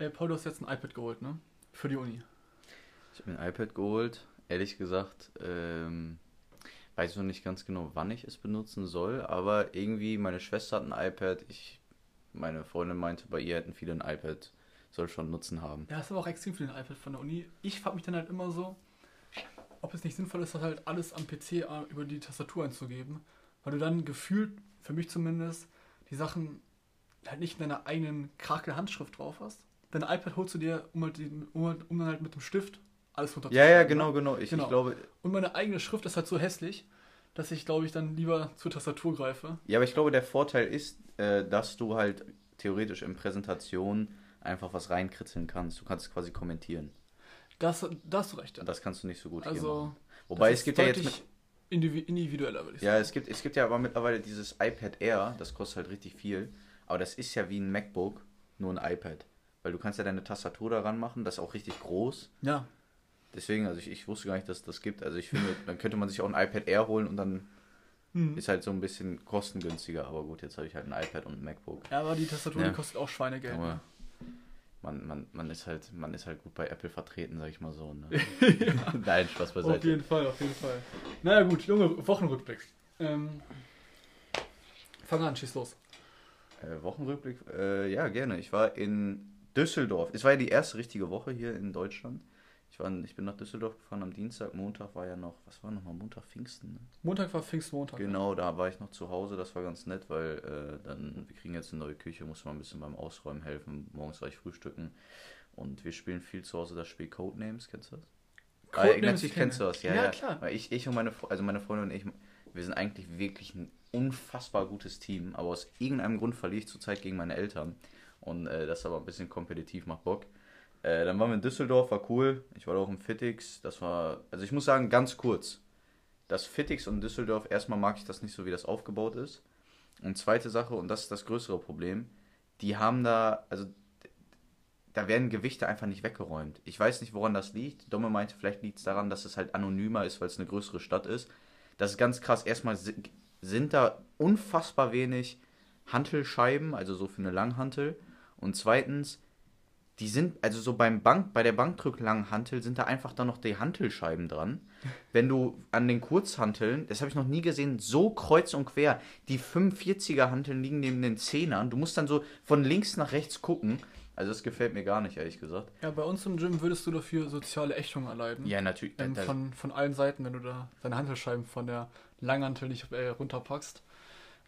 Ey, Paul, du hast jetzt ein iPad geholt, ne? Für die Uni. Ich habe mir ein iPad geholt. Ehrlich gesagt, ähm, weiß noch nicht ganz genau, wann ich es benutzen soll, aber irgendwie, meine Schwester hat ein iPad. Ich, meine Freundin meinte, bei ihr hätten viele ein iPad. Soll schon Nutzen haben. Ja, ist aber auch extrem für den iPad von der Uni. Ich frage mich dann halt immer so, ob es nicht sinnvoll ist, das halt alles am PC äh, über die Tastatur einzugeben, weil du dann gefühlt, für mich zumindest, die Sachen halt nicht in deiner eigenen Krakel-Handschrift drauf hast. Dein iPad holst du dir, um, halt die, um, halt- um dann halt mit dem Stift alles Ja, runterzuschreiben. ja, ne? genau, genau. Ich, Genau. ich glaube, Und meine eigene Schrift ist halt so hässlich, dass ich, glaube ich, dann lieber zur Tastatur greife. ja, aber ich glaube, der Vorteil ist, äh, dass du halt theoretisch in Präsentationen einfach was reinkritzeln kannst. Du kannst quasi kommentieren. Das, da hast du recht. Ja. Das kannst du nicht so gut Also, machen. Wobei das es gibt ist ja jetzt mit, indivi- individueller, würde ich Ja, sagen. es gibt, es gibt ja aber mittlerweile dieses iPad Air, das kostet halt richtig viel. Aber das ist ja wie ein MacBook, nur ein iPad. Weil du kannst ja deine Tastatur daran machen, das ist auch richtig groß. Ja, Deswegen, also ich, ich wusste gar nicht, dass es das gibt. Also ich finde, dann könnte man sich auch ein iPad Air holen und dann Mhm. ist halt so ein bisschen kostengünstiger. Aber gut, jetzt habe ich halt ein iPad und ein MacBook. ja aber die Tastatur, Ja. die kostet auch Schweinegeld. Aber Ne? man, man, man, ist halt, man ist halt gut bei Apple vertreten, sag ich mal so. Ne? Nein, Spaß Auf beiseite. jeden Fall, auf jeden Fall. Naja gut, Junge, Wochenrückblick. Ähm, fang an, schieß los. Äh, Wochenrückblick, äh, ja, gerne. Ich war in Düsseldorf. Es war ja die erste richtige Woche hier in Deutschland. Ich, war, ich bin nach Düsseldorf gefahren am Dienstag. Montag war ja noch, was war nochmal? Montag, Pfingsten. Ne? Montag war Pfingstmontag. Genau, da war ich noch zu Hause. Das war ganz nett, weil äh, dann, wir kriegen jetzt eine neue Küche, muss man ein bisschen beim Ausräumen helfen. Morgens war ich frühstücken. Und wir spielen viel zu Hause das Spiel Codenames. Kennst du das? Ah, Codenames natürlich kenne kennst du das, ja, Ja, ja. klar. Weil ich, ich und meine, also meine Freundin und ich, wir sind eigentlich wirklich ein unfassbar gutes Team, aber aus irgendeinem Grund verliere ich zurzeit gegen meine Eltern. Und äh, das ist aber ein bisschen kompetitiv, macht Bock. Äh, dann waren wir in Düsseldorf, war cool. Ich war da auch im Fittix. Das war, also ich muss sagen, ganz kurz. Das Fittix und Düsseldorf, erstmal mag ich das nicht so, wie das aufgebaut ist. Und zweite Sache, und das ist das größere Problem, die haben da, also da werden Gewichte einfach nicht weggeräumt. Ich weiß nicht, woran das liegt. Domme meinte, vielleicht liegt es daran, dass es halt anonymer ist, weil es eine größere Stadt ist. Das ist ganz krass. Erstmal si- sind da unfassbar wenig Hantelscheiben, also so für eine Langhantel. Und zweitens, die sind, also so beim Bank, bei der Bankdrücklanghantel sind da einfach dann noch die Hantelscheiben dran. Wenn du an den Kurzhanteln, das habe ich noch nie gesehen, so kreuz und quer, die 45er Hanteln liegen neben den Zehnern. Du musst dann so von links nach rechts gucken. Also das gefällt mir gar nicht, ehrlich gesagt. Ja, bei uns im Gym würdest du dafür soziale Ächtung erleiden. Ja, natürlich. Ähm, von, von allen Seiten, wenn du da deine Hantelscheiben von der Langhantel nicht äh, runterpackst.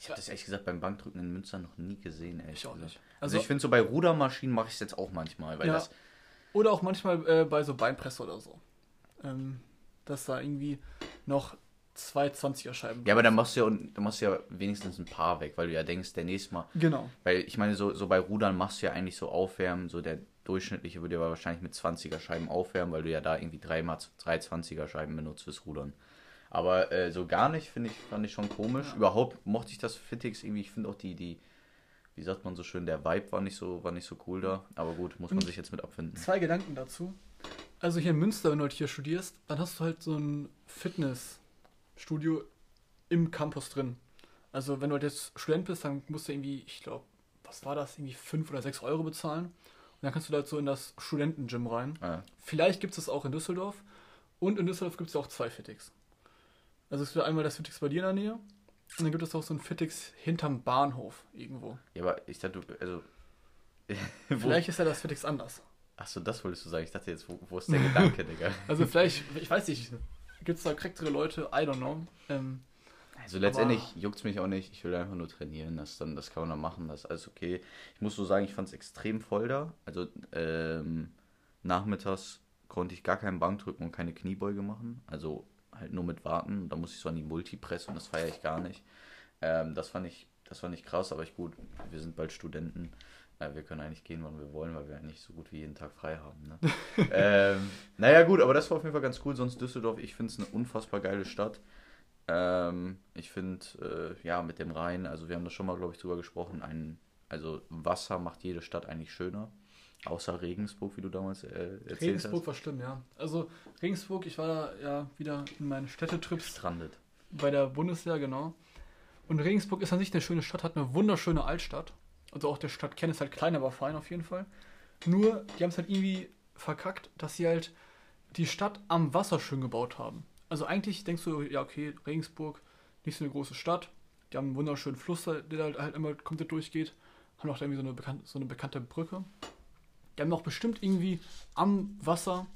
Ich habe das ehrlich gesagt beim Bankdrücken in Münster noch nie gesehen, ehrlich Ich auch gesagt. nicht. Also, Also, ich finde so bei Rudermaschinen mache ich es jetzt auch manchmal, weil Ja. das oder auch manchmal äh, bei so Beinpresse oder so. Ähm, dass da irgendwie noch zwei 20er Scheiben Ja, aber dann machst du ja, du machst ja wenigstens ein paar weg, weil du ja denkst, der nächste Mal. Genau. Weil ich meine, so, so bei Rudern machst du ja eigentlich so aufwärmen, so der durchschnittliche würde ja wahrscheinlich mit 20er Scheiben aufwärmen, weil du ja da irgendwie dreimal drei 20er Scheiben benutzt fürs Rudern. Aber äh, so gar nicht, finde ich, fand ich schon komisch. Ja. Überhaupt mochte ich das Fittix irgendwie, ich finde auch die, die, wie sagt man so schön, der Vibe war nicht so, war nicht so cool da. Aber gut, muss man Und sich jetzt mit abfinden. Zwei Gedanken dazu. Also hier in Münster, wenn du halt hier studierst, dann hast du halt so ein Fitnessstudio im Campus drin. Also wenn du halt jetzt Student bist, dann musst du irgendwie, ich glaube, was war das, irgendwie 5 oder 6 Euro bezahlen. Und dann kannst du da halt so in das Studentengym rein. Ah, Vielleicht gibt es das auch in Düsseldorf. Und in Düsseldorf gibt es auch zwei Fittix. Also es gibt einmal das Fittix bei dir in der Nähe. Und dann gibt es auch so ein Fittix hinterm Bahnhof irgendwo. ja, aber ich dachte, du, also. Vielleicht ist ja das Fittix anders. Achso, das wolltest du sagen. Ich dachte jetzt, wo, wo ist der Gedanke, Digga? Also vielleicht, ich weiß nicht, gibt es da korrektere Leute? I don't know. Ähm, Also letztendlich juckt es mich auch nicht. Ich will einfach nur trainieren. Das, dann, das kann man dann machen. Das ist alles okay. Ich muss so sagen, ich fand es extrem voll da. Also ähm, nachmittags konnte ich gar keinen Bankdrücken und keine Kniebeuge machen. Also halt nur mit Warten. Da muss ich so an die Multipress und das feiere ich gar nicht. Ähm, das fand ich, das fand ich krass, aber ich gut, wir sind bald Studenten. Äh, wir können eigentlich gehen, wann wir wollen, weil wir eigentlich so gut wie jeden Tag frei haben. Ne? ähm, naja, gut, aber das war auf jeden Fall ganz cool. Sonst Düsseldorf, ich finde es eine unfassbar geile Stadt. Ähm, ich finde, äh, ja, mit dem Rhein, also wir haben da schon mal, glaube ich, drüber gesprochen, ein, also Wasser macht jede Stadt eigentlich schöner. Außer Regensburg, wie du damals äh, erzählt Regensburg war schlimm, ja. Also Regensburg, ich war da ja wieder in meinen hast. Städtetrips Strandet. bei der Bundeswehr, genau. Und Regensburg ist an sich eine schöne Stadt, hat eine wunderschöne Altstadt. Also auch der Stadtkern ist halt klein, aber fein auf jeden Fall. Nur, die haben es halt irgendwie verkackt, dass sie halt die Stadt am Wasser schön gebaut haben. Also eigentlich denkst du, ja okay, Regensburg, nicht so eine große Stadt. Die haben einen wunderschönen Fluss, der halt, halt immer komplett durchgeht. Haben auch irgendwie so eine, bekannte, so eine bekannte Brücke. Die haben auch bestimmt irgendwie am Wasser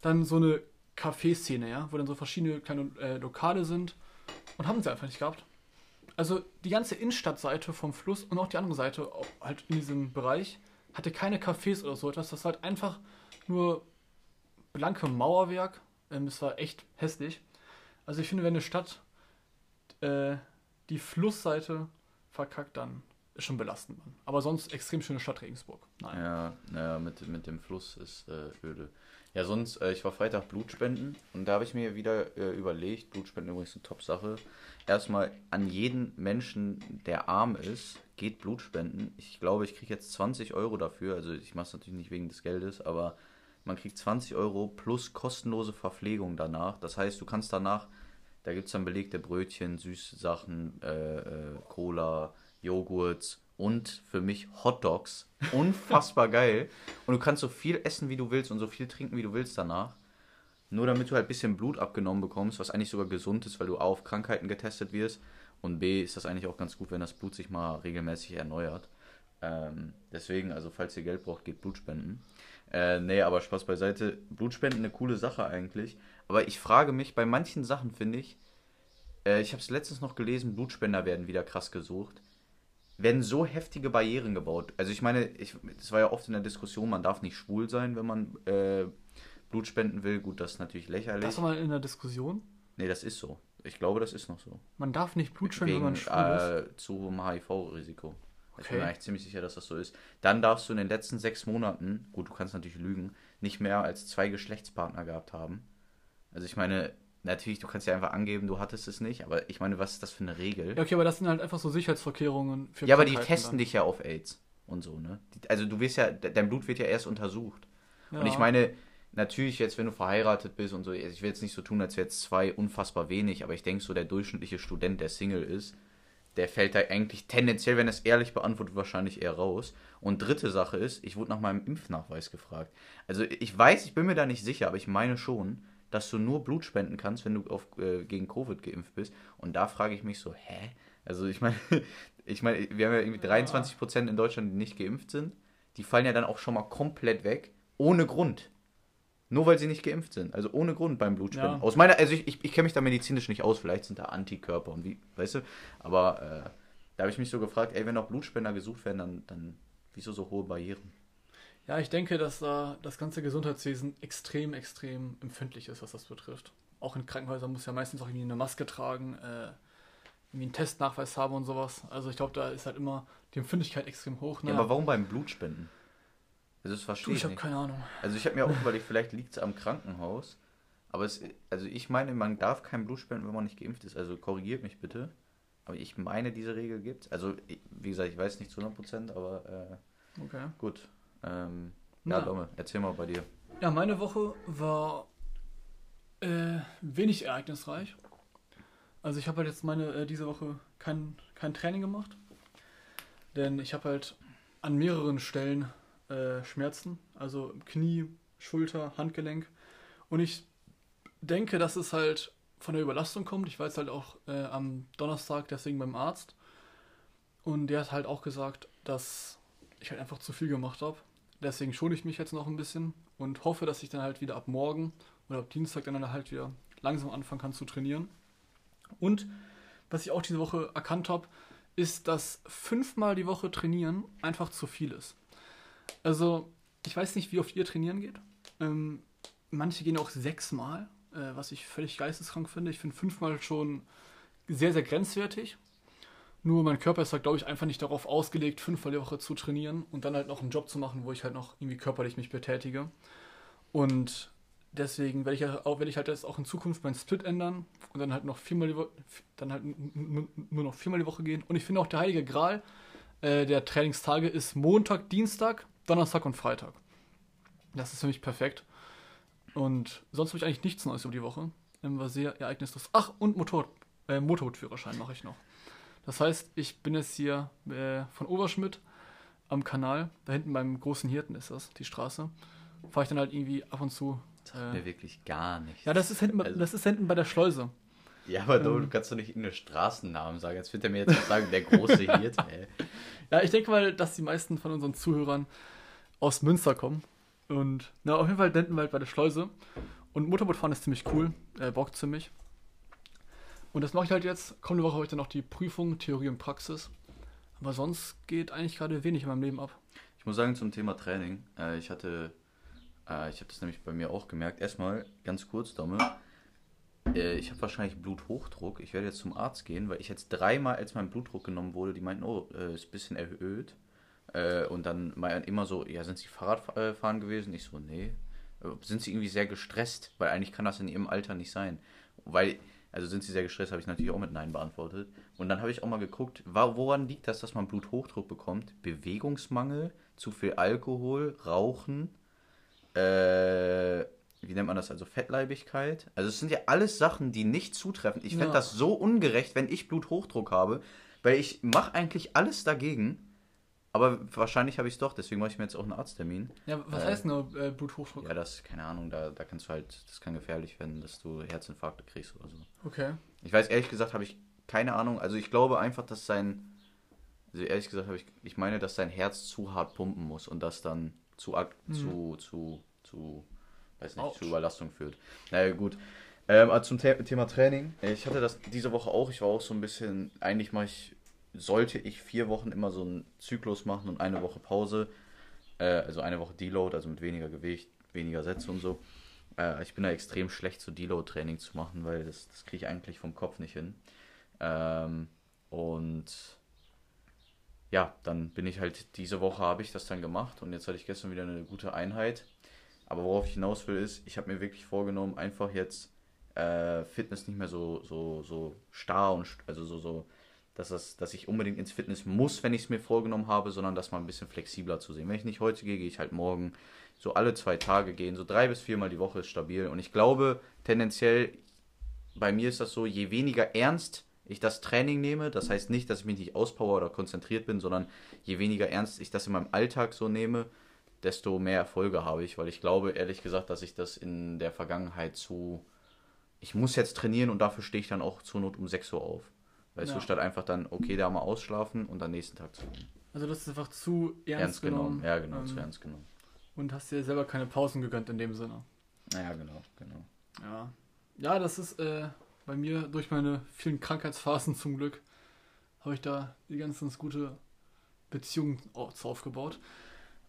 dann so eine Café-Szene, ja, wo dann so verschiedene kleine äh, Lokale sind. Und haben sie einfach nicht gehabt. Also die ganze Innenstadtseite vom Fluss und auch die andere Seite, halt in diesem Bereich, hatte keine Cafés oder so etwas. Das war halt einfach nur blanke Mauerwerk. Ähm, es war echt hässlich. Also ich finde, wenn eine Stadt äh, die Flussseite verkackt, dann ist schon belastend. Aber sonst extrem schöne Stadt Regensburg. Nein. Ja, ja mit, mit dem Fluss ist äh, öde. Ja, sonst, äh, ich war Freitag Blutspenden und da habe ich mir wieder äh, überlegt, Blutspenden übrigens eine Top-Sache. Erstmal an jeden Menschen, der arm ist, geht Blutspenden. Ich glaube, ich kriege jetzt 20 Euro dafür. Also ich mache es natürlich nicht wegen des Geldes, aber man kriegt 20 Euro plus kostenlose Verpflegung danach. Das heißt, du kannst danach, da gibt es dann belegte Brötchen, süße Sachen, äh, äh, Cola, Joghurts und für mich Hot Dogs. Unfassbar geil. Und du kannst so viel essen, wie du willst und so viel trinken, wie du willst danach. Nur damit du halt ein bisschen Blut abgenommen bekommst, was eigentlich sogar gesund ist, weil du A auf Krankheiten getestet wirst. Und B ist das eigentlich auch ganz gut, wenn das Blut sich mal regelmäßig erneuert. Ähm, deswegen, also falls ihr Geld braucht, geht Blutspenden. Äh, nee, aber Spaß beiseite. Blutspenden eine coole Sache eigentlich. Aber ich frage mich, bei manchen Sachen finde ich, äh, ich habe es letztens noch gelesen, Blutspender werden wieder krass gesucht werden so heftige Barrieren gebaut. Also ich meine, es war ja oft in der Diskussion, man darf nicht schwul sein, wenn man äh, Blut spenden will. Gut, das ist natürlich lächerlich. Das war mal in der Diskussion? Nee, das ist so. Ich glaube, das ist noch so. Man darf nicht Blut spenden, Wegen, wenn man schwul äh, ist? Zu HIV-Risiko. Okay. Ich bin mir eigentlich ziemlich sicher, dass das so ist. Dann darfst du in den letzten sechs Monaten, gut, du kannst natürlich lügen, nicht mehr als zwei Geschlechtspartner gehabt haben. Also ich meine, Natürlich, du kannst ja einfach angeben, du hattest es nicht, aber ich meine, was ist das für eine Regel? Ja, okay, aber das sind halt einfach so Sicherheitsvorkehrungen für Ja, aber die testen dann. dich ja auf AIDS und so, ne? Also du wirst ja, dein Blut wird ja erst untersucht. Ja. Und ich meine, natürlich jetzt, wenn du verheiratet bist und so, ich will jetzt nicht so tun, als wäre jetzt zwei unfassbar wenig, aber ich denke so, der durchschnittliche Student, der Single ist, der fällt da eigentlich tendenziell, wenn er es ehrlich beantwortet, wahrscheinlich eher raus. Und dritte Sache ist, ich wurde nach meinem Impfnachweis gefragt. Also ich weiß, ich bin mir da nicht sicher, aber ich meine schon, dass du nur Blut spenden kannst, wenn du auf, äh, gegen Covid geimpft bist. Und da frage ich mich so, hä? Also ich meine, ich meine, wir haben ja irgendwie 23 Prozent in Deutschland, die nicht geimpft sind. Die fallen ja dann auch schon mal komplett weg, ohne Grund. Nur weil sie nicht geimpft sind. Also ohne Grund beim Blutspenden. Ja. Aus meiner, also ich, ich, ich kenne mich da medizinisch nicht aus, vielleicht sind da Antikörper und wie, weißt du, aber äh, da habe ich mich so gefragt, ey, wenn auch Blutspender gesucht werden, dann, dann wieso so hohe Barrieren? Ja, ich denke, dass da das ganze Gesundheitswesen extrem, extrem empfindlich ist, was das betrifft. Auch in Krankenhäusern muss ja meistens auch irgendwie eine Maske tragen, äh, irgendwie einen Testnachweis haben und sowas. Also ich glaube, da ist halt immer die Empfindlichkeit extrem hoch. Ne? Ja, aber warum beim Blutspenden? Also das verstehe du, ich habe keine Ahnung. Also ich habe mir auch überlegt, vielleicht liegt es am Krankenhaus. Aber es, also ich meine, man darf kein Blut spenden, wenn man nicht geimpft ist. Also korrigiert mich bitte. Aber ich meine, diese Regel gibt es. Also, wie gesagt, ich weiß nicht zu 100%, aber äh, okay. gut. Ähm, ja, Domme, erzähl mal bei dir. Ja, meine Woche war äh, wenig ereignisreich. Also ich habe halt jetzt meine äh, diese Woche kein, kein Training gemacht. Denn ich habe halt an mehreren Stellen äh, Schmerzen. Also Knie, Schulter, Handgelenk. Und ich denke, dass es halt von der Überlastung kommt. Ich war jetzt halt auch äh, am Donnerstag deswegen beim Arzt. Und der hat halt auch gesagt, dass ich halt einfach zu viel gemacht habe. Deswegen schone ich mich jetzt noch ein bisschen und hoffe, dass ich dann halt wieder ab morgen oder ab Dienstag dann halt wieder langsam anfangen kann zu trainieren. Und was ich auch diese Woche erkannt habe, ist, dass fünfmal die Woche trainieren einfach zu viel ist. Also, ich weiß nicht, wie oft ihr trainieren geht. Ähm, manche gehen auch sechsmal, äh, was ich völlig geisteskrank finde. Ich finde fünfmal schon sehr, sehr grenzwertig. Nur mein Körper ist halt, glaube ich, einfach nicht darauf ausgelegt, fünfmal die Woche zu trainieren und dann halt noch einen Job zu machen, wo ich halt noch irgendwie körperlich mich betätige. Und deswegen werde ich, halt auch, werde ich halt jetzt auch in Zukunft meinen Split ändern und dann halt noch viermal die Woche, dann halt nur noch viermal die Woche gehen. Und ich finde auch der heilige Gral äh, der Trainingstage ist Montag, Dienstag, Donnerstag und Freitag. Das ist für mich perfekt. Und sonst habe ich eigentlich nichts Neues über die Woche. Ähm, war sehr ereignislos. Ach, und Motor, äh, Motorradführerschein mache ich noch. Das heißt, ich bin jetzt hier äh, von Oberschmidt am Kanal, da hinten beim großen Hirten ist das, die Straße, fahre ich dann halt irgendwie ab und zu. Das sagt mir wirklich gar nichts. Ja, das ist hinten, Also- das ist hinten bei der Schleuse. Ja, aber du, Ähm. du kannst doch nicht irgendeinen Straßennamen sagen. Jetzt wird er mir jetzt sagen, der große Hirte, ey. Ja, ich denke mal, dass die meisten von unseren Zuhörern aus Münster kommen. Und na, auf jeden Fall Dentenwald bei der Schleuse. Und Motorbootfahren ist ziemlich cool, äh, bockt ziemlich. Und das mache ich halt jetzt. Kommende Woche habe ich dann noch die Prüfung, Theorie und Praxis. Aber sonst geht eigentlich gerade wenig in meinem Leben ab. Ich muss sagen, zum Thema Training, äh, ich hatte, äh, ich habe das nämlich bei mir auch gemerkt. Erstmal, ganz kurz, Domme, äh, ich habe wahrscheinlich Bluthochdruck. Ich werde jetzt zum Arzt gehen, weil ich jetzt dreimal, als mein Blutdruck genommen wurde, die meinten, oh, äh, ist ein bisschen erhöht. Äh, und dann immer so, ja, sind Sie Fahrradfahren gewesen? Ich so, nee. Äh, Sind Sie irgendwie sehr gestresst? Weil eigentlich kann das in Ihrem Alter nicht sein. Weil, also sind Sie sehr gestresst, habe ich natürlich auch mit Nein beantwortet. Und dann habe ich auch mal geguckt, woran liegt das, dass man Bluthochdruck bekommt? Bewegungsmangel, zu viel Alkohol, Rauchen, äh, wie nennt man das, also Fettleibigkeit. Also es sind ja alles Sachen, die nicht zutreffen. Ich fände Ja. das so ungerecht, wenn ich Bluthochdruck habe, weil ich mache eigentlich alles dagegen. Aber wahrscheinlich habe ich es doch, deswegen mache ich mir jetzt auch einen Arzttermin. Ja, was Äh, heißt denn äh, Bluthochdruck? Ja, das, keine Ahnung, da, da kannst du halt, das kann gefährlich werden, dass du Herzinfarkte kriegst oder so. Okay. Ich weiß, ehrlich gesagt, habe ich keine Ahnung. Also ich glaube einfach, dass sein, also ehrlich gesagt, habe ich, ich meine, dass sein Herz zu hart pumpen muss und das dann zu, Mhm. zu, zu, zu, weiß nicht, Autsch. zu Überlastung führt. Naja, gut. Ähm, aber zum The Thema Training. Ich hatte das diese Woche auch. Ich war auch so ein bisschen, eigentlich mache ich, sollte ich vier Wochen immer so einen Zyklus machen und eine Woche Pause. Äh, also eine Woche Deload, also mit weniger Gewicht, weniger Sätze und so. Äh, ich bin da extrem schlecht, so Deload-Training zu machen, weil das, das kriege ich eigentlich vom Kopf nicht hin. Ähm, und ja, dann bin ich halt, diese Woche habe ich das dann gemacht und jetzt hatte ich gestern wieder eine gute Einheit. Aber worauf ich hinaus will, ist, ich habe mir wirklich vorgenommen, einfach jetzt äh, Fitness nicht mehr so, so, so starr und also so, so, dass, das, dass ich unbedingt ins Fitness muss, wenn ich es mir vorgenommen habe, sondern das mal ein bisschen flexibler zu sehen. Wenn ich nicht heute gehe, gehe ich halt morgen. So alle zwei Tage gehen, so drei bis viermal die Woche ist stabil. Und ich glaube, tendenziell, bei mir ist das so, je weniger ernst ich das Training nehme, das heißt nicht, dass ich mich nicht auspower oder konzentriert bin, sondern je weniger ernst ich das in meinem Alltag so nehme, desto mehr Erfolge habe ich, weil ich glaube, ehrlich gesagt, dass ich das in der Vergangenheit zu. Ich muss jetzt trainieren und dafür stehe ich dann auch zur Not um 6 Uhr auf. Weißt Ja. du, statt einfach dann, okay, da mal ausschlafen und am nächsten Tag zu gehen. Also das ist einfach zu ernst, Ernst genommen. Ja, genau, ähm, zu ernst genommen. Und hast dir selber keine Pausen gegönnt in dem Sinne. Ja, genau, genau. Ja. Ja, das ist äh, bei mir durch meine vielen Krankheitsphasen zum Glück, habe ich da die ganz, ganz gute Beziehung aufgebaut.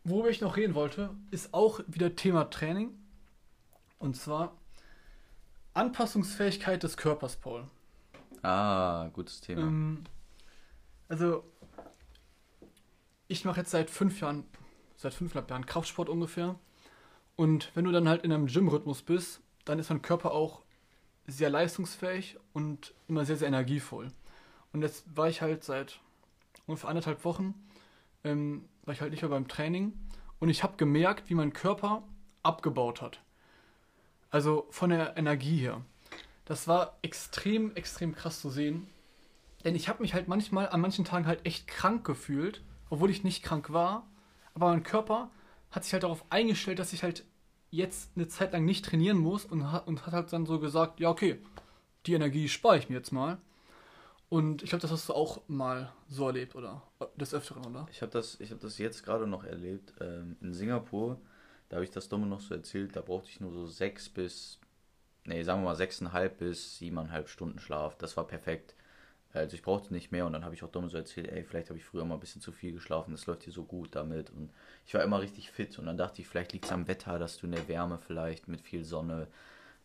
Worüber ich noch reden wollte, ist auch wieder Thema Training. Und zwar Anpassungsfähigkeit des Körpers, Paul. Ah, gutes Thema. Ähm, also, ich mache jetzt seit fünf Jahren, seit fünfeinhalb Jahren Kraftsport ungefähr. Und wenn du dann halt in einem Gym-Rhythmus bist, dann ist dein Körper auch sehr leistungsfähig und immer sehr, sehr energievoll. Und jetzt war ich halt seit ungefähr anderthalb Wochen, ähm, war ich halt nicht mehr beim Training. Und ich habe gemerkt, wie mein Körper abgebaut hat. Also von der Energie her. Das war extrem, extrem krass zu sehen. Denn ich habe mich halt manchmal an manchen Tagen halt echt krank gefühlt, obwohl ich nicht krank war. Aber mein Körper hat sich halt darauf eingestellt, dass ich halt jetzt eine Zeit lang nicht trainieren muss und hat, und hat halt dann so gesagt, ja okay, die Energie spare ich mir jetzt mal. Und ich glaube, das hast du auch mal so erlebt, oder? Des Öfteren, oder? Ich habe das, hab das jetzt gerade noch erlebt. Ähm, in Singapur, da habe ich das Domme noch so erzählt, da brauchte ich nur so sechs bis, nee, sagen wir mal sechseinhalb bis siebeneinhalb Stunden Schlaf. Das war perfekt. Also ich brauchte nicht mehr und dann habe ich auch Domme so erzählt, ey, vielleicht habe ich früher mal ein bisschen zu viel geschlafen, das läuft hier so gut damit. Und ich war immer richtig fit und dann dachte ich, vielleicht liegt es am Wetter, dass du in der Wärme vielleicht mit viel Sonne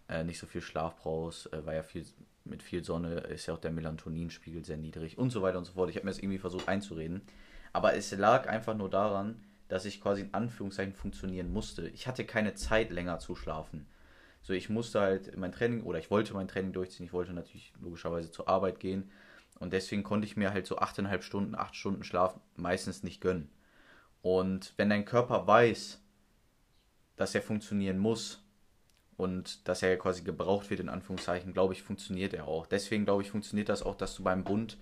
äh, nicht so viel Schlaf brauchst, äh, weil ja viel mit viel Sonne ist ja auch der Melatoninspiegel sehr niedrig und so weiter und so fort. Ich habe mir das irgendwie versucht einzureden. Aber es lag einfach nur daran, dass ich quasi in Anführungszeichen funktionieren musste. Ich hatte keine Zeit länger zu schlafen. So, ich musste halt mein Training oder ich wollte mein Training durchziehen. Ich wollte natürlich logischerweise zur Arbeit gehen. Und deswegen konnte ich mir halt so 8,5 Stunden, 8 Stunden Schlaf meistens nicht gönnen. Und wenn dein Körper weiß, dass er funktionieren muss und dass er quasi gebraucht wird, in Anführungszeichen, glaube ich, funktioniert er auch. Deswegen glaube ich, funktioniert das auch, dass du beim Bund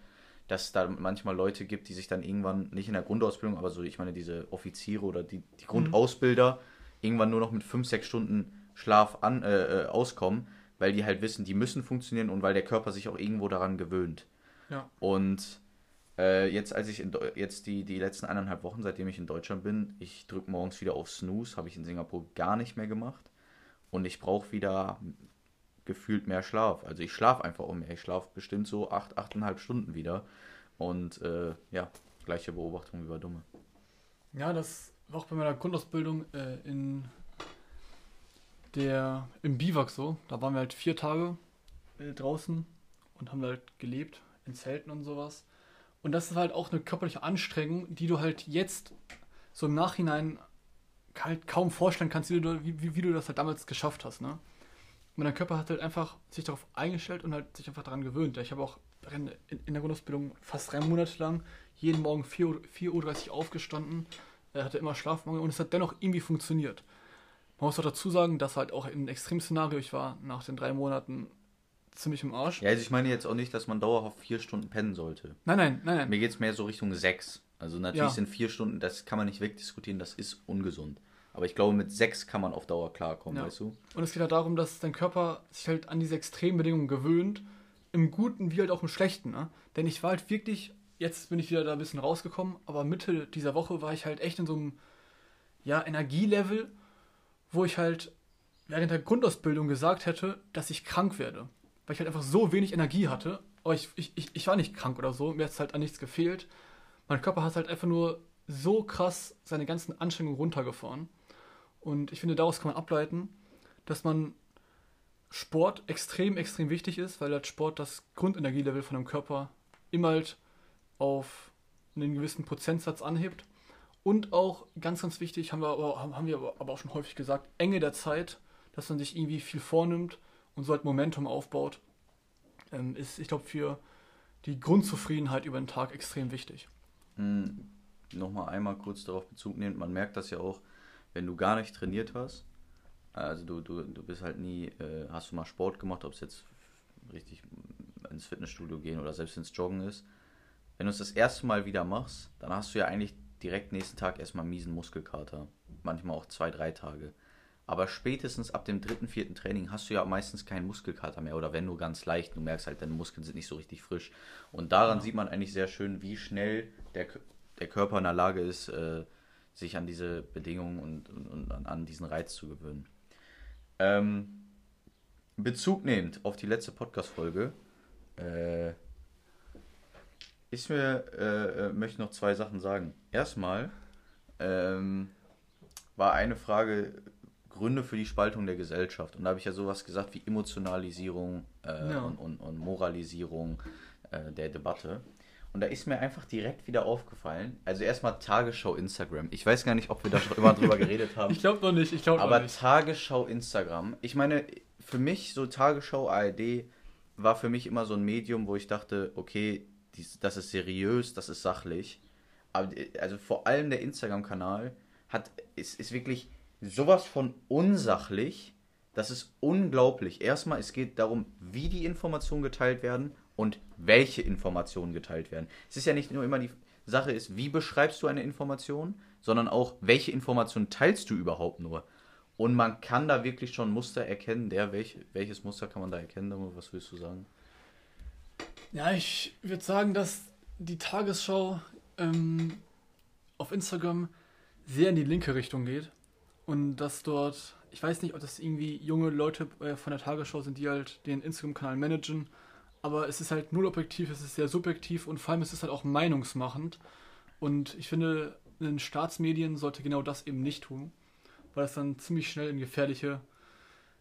dass es da manchmal Leute gibt, die sich dann irgendwann, nicht in der Grundausbildung, aber so, ich meine, diese Offiziere oder die, die Grundausbilder irgendwann nur noch mit fünf, sechs Stunden Schlaf an, äh, äh, auskommen, weil die halt wissen, die müssen funktionieren und weil der Körper sich auch irgendwo daran gewöhnt. Ja. Und äh, jetzt, als ich in Deu- jetzt die, die letzten eineinhalb Wochen, seitdem ich in Deutschland bin, ich drücke morgens wieder auf Snooze, habe ich in Singapur gar nicht mehr gemacht. Und ich brauche wieder gefühlt mehr Schlaf. Also ich schlafe einfach auch mehr. Ich schlafe bestimmt so acht, achteinhalb Stunden wieder. Und äh, ja, gleiche Beobachtung wie bei Dumme. Ja, das war auch bei meiner Grundausbildung äh, in der im Biwak so. Da waren wir halt vier Tage äh, draußen und haben halt gelebt in Zelten und sowas. Und das ist halt auch eine körperliche Anstrengung, die du halt jetzt so im Nachhinein halt kaum vorstellen kannst, wie du, wie, wie, du das halt damals geschafft hast, ne? Und dein Körper hat halt einfach sich darauf eingestellt und halt sich einfach daran gewöhnt. Ich habe auch in, der Grundausbildung fast drei Monate lang jeden Morgen 4 Uhr, 4.30 Uhr aufgestanden, hatte immer Schlafmangel und es hat dennoch irgendwie funktioniert. Man muss auch dazu sagen, dass halt auch im Extremszenario, ich war nach den drei Monaten ziemlich im Arsch. Ja, also ich meine jetzt auch nicht, dass man dauerhaft vier Stunden pennen sollte. Nein, nein, nein, nein. Mir geht es mehr so Richtung sechs. Also natürlich Ja. sind vier Stunden, das kann man nicht wegdiskutieren, das ist ungesund. Aber ich glaube, mit sechs kann man auf Dauer klarkommen, Ja. weißt du? Und es geht halt darum, dass dein Körper sich halt an diese Extrembedingungen gewöhnt, im Guten wie halt auch im Schlechten. Ne? Denn ich war halt wirklich, jetzt bin ich wieder da ein bisschen rausgekommen, aber Mitte dieser Woche war ich halt echt in so einem ja, Energielevel, wo ich halt während der Grundausbildung gesagt hätte, dass ich krank werde. Weil ich halt einfach so wenig Energie hatte. Aber ich, ich, ich, war nicht krank oder so, mir hat es halt an nichts gefehlt. Mein Körper hat halt einfach nur so krass seine ganzen Anstrengungen runtergefahren. Und ich finde, daraus kann man ableiten, dass man Sport extrem, extrem wichtig ist, weil halt Sport das Grundenergielevel von dem Körper immer halt auf einen gewissen Prozentsatz anhebt. Und auch ganz, ganz wichtig, haben wir aber, haben wir aber auch schon häufig gesagt, Enge der Zeit, dass man sich irgendwie viel vornimmt und so halt Momentum aufbaut, ähm, ist, ich glaube, für die Grundzufriedenheit über den Tag extrem wichtig. Hm, Nochmal einmal kurz darauf Bezug nehmen. Man merkt das ja auch, wenn du gar nicht trainiert hast. Also du, du, du bist halt nie, äh, hast du mal Sport gemacht, ob es jetzt richtig ins Fitnessstudio gehen oder selbst ins Joggen ist. Wenn du es das erste Mal wieder machst, dann hast du ja eigentlich direkt nächsten Tag erstmal miesen Muskelkater. Manchmal auch zwei, drei Tage. Aber spätestens ab dem dritten, vierten Training hast du ja meistens keinen Muskelkater mehr oder wenn nur ganz leicht. Du merkst halt, deine Muskeln sind nicht so richtig frisch. Und daran sieht man eigentlich sehr schön, wie schnell der, der Körper in der Lage ist, äh, sich an diese Bedingungen und, und, und an, an diesen Reiz zu gewöhnen. Ähm, Bezug nehmend auf die letzte Podcast-Folge, äh, ist mir, äh, äh, möchte noch zwei Sachen sagen. Erstmal ähm, war eine Frage Gründe für die Spaltung der Gesellschaft. Und da habe ich ja sowas gesagt wie Emotionalisierung äh, Ja. und, und, und Moralisierung äh, der Debatte. Und da ist mir einfach direkt wieder aufgefallen. Also erstmal Tagesschau Instagram. Ich weiß gar nicht, ob wir da schon immer drüber geredet haben. Ich glaube noch nicht, ich glaube Aber nicht. Tagesschau Instagram, ich meine, für mich so Tagesschau ARD war für mich immer so ein Medium, wo ich dachte, okay, dies, das ist seriös, das ist sachlich. Aber äh, also vor allem der Instagram-Kanal hat ist, ist wirklich sowas von unsachlich. Das ist unglaublich. Erstmal, es geht darum, wie die Informationen geteilt werden und welche Informationen geteilt werden. Es ist ja nicht nur immer die Sache ist, wie beschreibst du eine Information, sondern auch, welche Information teilst du überhaupt nur. Und man kann da wirklich schon Muster erkennen. Der, welch, welches Muster kann man da erkennen? Was willst du sagen? Ja, ich würde sagen, dass die Tagesschau ähm, auf Instagram sehr in die linke Richtung geht. Und dass dort, ich weiß nicht, ob das irgendwie junge Leute äh, von der Tagesschau sind, die halt den Instagram-Kanal managen. Aber es ist halt null objektiv, es ist sehr subjektiv und vor allem ist es halt auch meinungsmachend. Und ich finde, in Staatsmedien sollte genau das eben nicht tun, weil es dann ziemlich schnell in gefährliche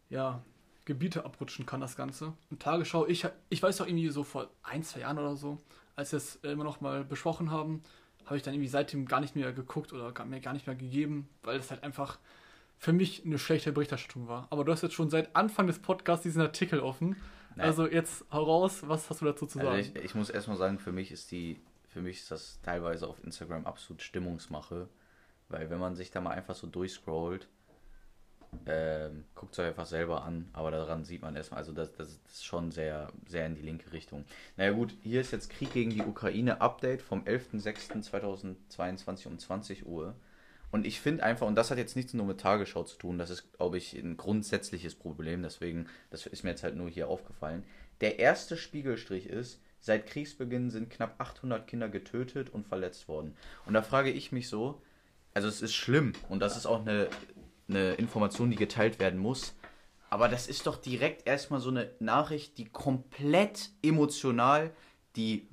ja, Gebiete abrutschen kann, das Ganze. Und Tagesschau, ich, ich weiß auch irgendwie so vor ein, zwei Jahren oder so, als wir es immer noch mal besprochen haben, habe ich dann irgendwie seitdem gar nicht mehr geguckt oder gar, mir gar nicht mehr gegeben, weil es halt einfach für mich eine schlechte Berichterstattung war. Aber du hast jetzt schon seit Anfang des Podcasts diesen Artikel offen. Nein. Also jetzt hau raus, was hast du dazu zu sagen? Also ich, ich muss erstmal sagen, für mich ist die, für mich ist das teilweise auf Instagram absolut Stimmungsmache. Weil wenn man sich da mal einfach so durchscrollt, Ähm, Guckt es euch einfach selber an, aber daran sieht man erstmal, also das, das ist schon sehr, sehr in die linke Richtung. Naja gut, hier ist jetzt Krieg gegen die Ukraine Update vom 11.06.2022 um 20 Uhr. Und ich finde einfach, und das hat jetzt nichts nur mit Tagesschau zu tun, das ist, glaube ich, ein grundsätzliches Problem, deswegen, das ist mir jetzt halt nur hier aufgefallen. Der erste Spiegelstrich ist, seit Kriegsbeginn sind knapp 800 Kinder getötet und verletzt worden. Und da frage ich mich so, also es ist schlimm und das ist auch eine, eine Information, die geteilt werden muss. Aber das ist doch direkt erstmal so eine Nachricht, die komplett emotional die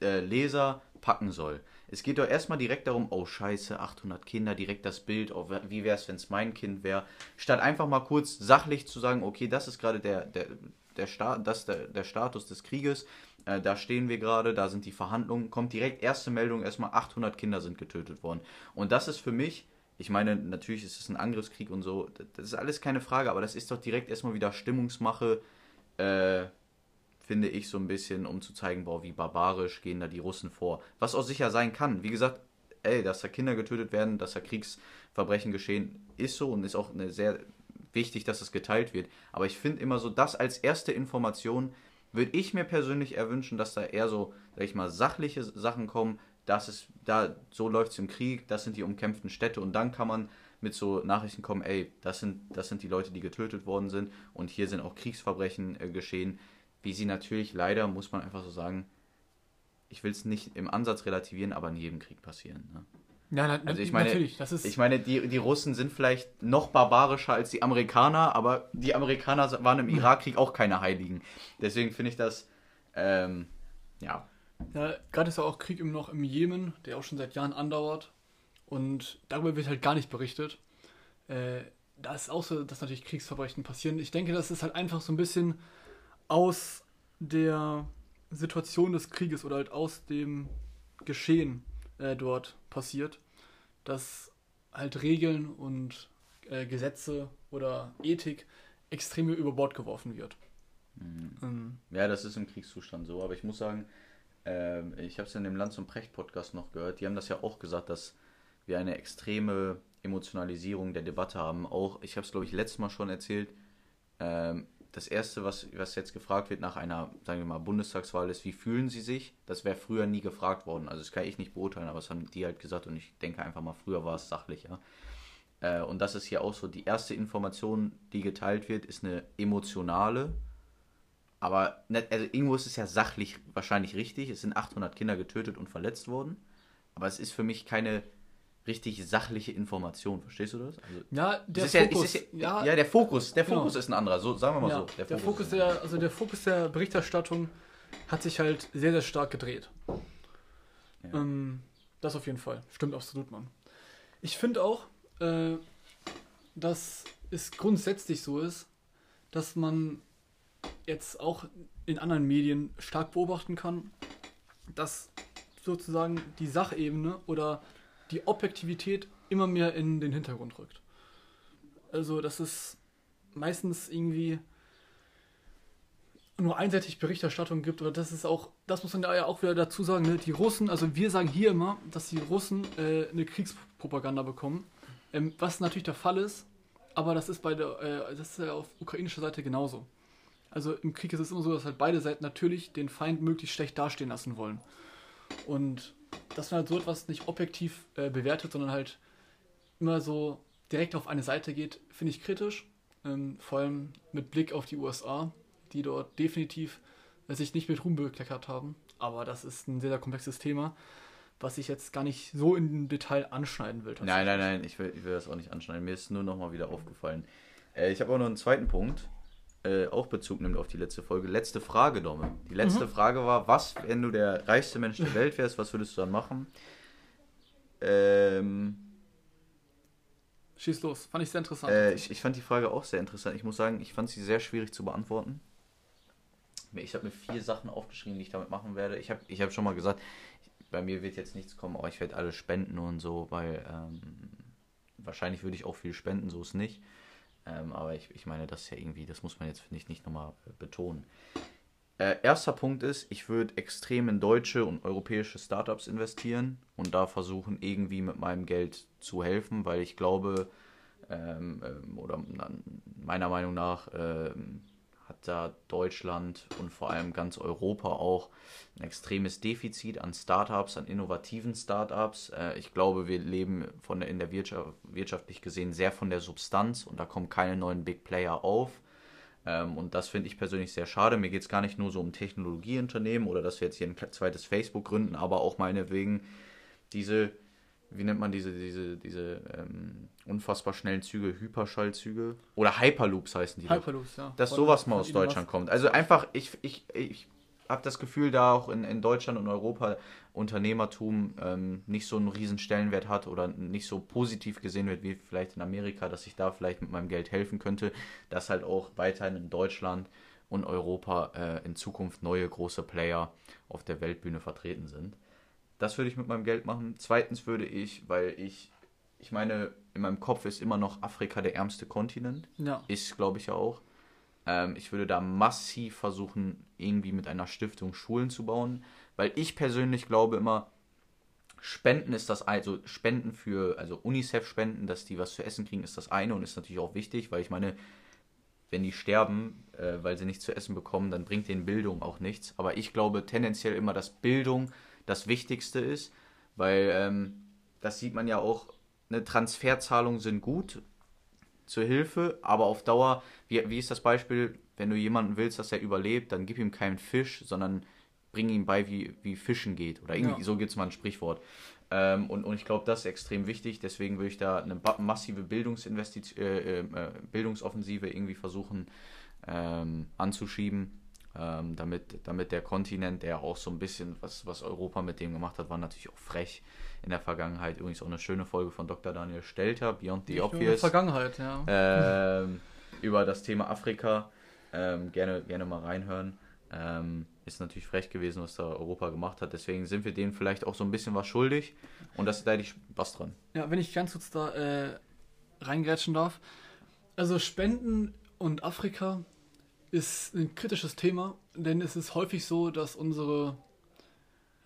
äh, Leser packen soll. Es geht doch erstmal direkt darum, oh scheiße, 800 Kinder, direkt das Bild, oh, wie wäre es, wenn es mein Kind wäre. Statt einfach mal kurz sachlich zu sagen, okay, das ist gerade der, der, der, Sta der, der Status des Krieges, äh, da stehen wir gerade, da sind die Verhandlungen, kommt direkt erste Meldung, erstmal 800 Kinder sind getötet worden. Und das ist für mich ich meine, natürlich ist es ein Angriffskrieg und so, das ist alles keine Frage, aber das ist doch direkt erstmal wieder Stimmungsmache, äh, finde ich so ein bisschen, um zu zeigen, boah, wie barbarisch gehen da die Russen vor. Was auch sicher sein kann. Wie gesagt, ey, dass da Kinder getötet werden, dass da Kriegsverbrechen geschehen, ist so und ist auch eine sehr wichtig, dass es geteilt wird. Aber ich finde immer so, das als erste Information würde ich mir persönlich erwünschen, dass da eher so, sag ich mal, sachliche Sachen kommen, das ist, da, so läuft es im Krieg, das sind die umkämpften Städte und dann kann man mit so Nachrichten kommen, ey, das sind, das sind die Leute, die getötet worden sind und hier sind auch Kriegsverbrechen äh, geschehen, wie sie natürlich leider, muss man einfach so sagen, ich will es nicht im Ansatz relativieren, aber in jedem Krieg passieren. Ne? Ja, na, also ich meine, natürlich, das ist ich meine, die, die Russen sind vielleicht noch barbarischer als die Amerikaner, aber die Amerikaner waren im Irakkrieg auch keine Heiligen. Deswegen finde ich das, ähm, ja, ja, gerade ist ja auch Krieg immer noch im Jemen, der auch schon seit Jahren andauert. Und darüber wird halt gar nicht berichtet. Äh, da ist auch so, dass natürlich Kriegsverbrechen passieren. Ich denke, das ist halt einfach so ein bisschen aus der Situation des Krieges oder halt aus dem Geschehen äh, dort passiert, dass halt Regeln und äh, Gesetze oder Ethik extrem über Bord geworfen wird. Mhm. Ähm, ja, das ist im Kriegszustand so, aber ich muss sagen, ähm, ich habe es in dem Land zum Precht-Podcast noch gehört, die haben das ja auch gesagt, dass wir eine extreme Emotionalisierung der Debatte haben. Auch, ich habe es glaube ich letztes Mal schon erzählt, ähm, das Erste, was, was jetzt gefragt wird nach einer, sagen wir mal, Bundestagswahl ist, wie fühlen Sie sich? Das wäre früher nie gefragt worden. Also das kann ich nicht beurteilen, aber das haben die halt gesagt und ich denke einfach mal, früher war es sachlicher. Äh, und das ist hier auch so, die erste Information, die geteilt wird, ist eine emotionale aber also irgendwo ist es ja sachlich wahrscheinlich richtig. Es sind 800 Kinder getötet und verletzt worden. Aber es ist für mich keine richtig sachliche Information. Verstehst du das? Also, ja, der Fokus. Ja, ja, ja, ja, der Fokus. Der genau. Fokus ist ein anderer. So, sagen wir mal so. Der, der Fokus, der, also der Fokus der Berichterstattung hat sich halt sehr, sehr stark gedreht. Ähm, das auf jeden Fall. Stimmt absolut, Mann. Ich finde auch, äh, dass es grundsätzlich so ist, dass man jetzt auch in anderen Medien stark beobachten kann, dass sozusagen die Sachebene oder die Objektivität immer mehr in den Hintergrund rückt. Also, dass es meistens irgendwie nur einseitig Berichterstattung gibt oder das ist auch, das muss man da ja auch wieder dazu sagen, ne? die Russen, also wir sagen hier immer, dass die Russen äh, eine Kriegspropaganda bekommen, ähm, was natürlich der Fall ist, aber das ist bei der, äh, das ist ja auf ukrainischer Seite genauso. Also im Krieg ist es immer so, dass halt beide Seiten natürlich den Feind möglichst schlecht dastehen lassen wollen. Und dass man halt so etwas nicht objektiv äh, bewertet, sondern halt immer so direkt auf eine Seite geht, finde ich kritisch. Ähm, vor allem mit Blick auf die USA, die dort definitiv äh, sich nicht mit Ruhm bekleckert haben. Aber das ist ein sehr, sehr komplexes Thema, was ich jetzt gar nicht so im Detail anschneiden will. Nein, nein, nein, ich will, ich will das auch nicht anschneiden. Mir ist nur nochmal wieder aufgefallen. Äh, ich habe auch noch einen zweiten Punkt äh, auch Bezug nimmt auf die letzte Folge. Letzte Frage, Domme. Die letzte mhm. Frage war, was, wenn du der reichste Mensch der Welt wärst, was würdest du dann machen? Ähm, Schieß los, fand ich sehr interessant. Äh, ich, ich fand die Frage auch sehr interessant. Ich muss sagen, ich fand sie sehr schwierig zu beantworten. Ich habe mir vier Sachen aufgeschrieben, die ich damit machen werde. Ich habe ich hab schon mal gesagt, bei mir wird jetzt nichts kommen, aber ich werde alles spenden und so, weil ähm, wahrscheinlich würde ich auch viel spenden, so ist nicht. Ähm, aber ich, ich meine, das ist ja irgendwie, das muss man jetzt, finde ich, nicht nochmal betonen. Äh, erster Punkt ist, ich würde extrem in deutsche und europäische Startups investieren und da versuchen, irgendwie mit meinem Geld zu helfen, weil ich glaube, ähm, ähm, oder meiner Meinung nach ähm, da Deutschland und vor allem ganz Europa auch ein extremes Defizit an Startups, an innovativen Startups. Äh, ich glaube, wir leben von der, in der Wirtschaft, wirtschaftlich gesehen sehr von der Substanz und da kommen keine neuen Big Player auf. Ähm, und das finde ich persönlich sehr schade. Mir geht es gar nicht nur so um Technologieunternehmen oder dass wir jetzt hier ein zweites Facebook gründen, aber auch meinetwegen diese wie nennt man diese, diese, diese ähm, unfassbar schnellen Züge, Hyperschallzüge oder Hyperloops heißen die. Hyperloops, doch. ja. Dass sowas mal aus Deutschland kommt. Also einfach, ich, ich, ich habe das Gefühl, da auch in, in Deutschland und Europa Unternehmertum ähm, nicht so einen riesen Stellenwert hat oder nicht so positiv gesehen wird wie vielleicht in Amerika, dass ich da vielleicht mit meinem Geld helfen könnte, dass halt auch weiterhin in Deutschland und Europa äh, in Zukunft neue große Player auf der Weltbühne vertreten sind. Das würde ich mit meinem Geld machen. Zweitens würde ich, weil ich, ich meine, in meinem Kopf ist immer noch Afrika der ärmste Kontinent. Ja. Ist, glaube ich, ja auch. Ähm, ich würde da massiv versuchen, irgendwie mit einer Stiftung Schulen zu bauen, weil ich persönlich glaube immer, Spenden ist das, also Spenden für, also UNICEF-Spenden, dass die was zu essen kriegen, ist das eine und ist natürlich auch wichtig, weil ich meine, wenn die sterben, äh, weil sie nichts zu essen bekommen, dann bringt denen Bildung auch nichts. Aber ich glaube tendenziell immer, dass Bildung das Wichtigste ist, weil ähm, das sieht man ja auch, eine Transferzahlung sind gut zur Hilfe, aber auf Dauer, wie, wie ist das Beispiel, wenn du jemanden willst, dass er überlebt, dann gib ihm keinen Fisch, sondern bring ihm bei, wie, wie Fischen geht. Oder irgendwie, ja. so gibt es mal ein Sprichwort. Ähm, und, und ich glaube, das ist extrem wichtig. Deswegen würde ich da eine massive Bildungsinvestition, äh, äh, Bildungsoffensive irgendwie versuchen ähm, anzuschieben ähm, damit, damit der Kontinent, der auch so ein bisschen, was, was Europa mit dem gemacht hat, war natürlich auch frech in der Vergangenheit. Übrigens auch eine schöne Folge von Dr. Daniel Stelter, Beyond the Nicht Obvious. In der Vergangenheit, ja. Ähm, über das Thema Afrika. Ähm, gerne, gerne mal reinhören. Ähm, ist natürlich frech gewesen, was da Europa gemacht hat. Deswegen sind wir denen vielleicht auch so ein bisschen was schuldig. Und das ist da ich was dran. Ja, wenn ich ganz kurz da äh, reingrätschen darf. Also Spenden und Afrika ist ein kritisches Thema, denn es ist häufig so, dass unsere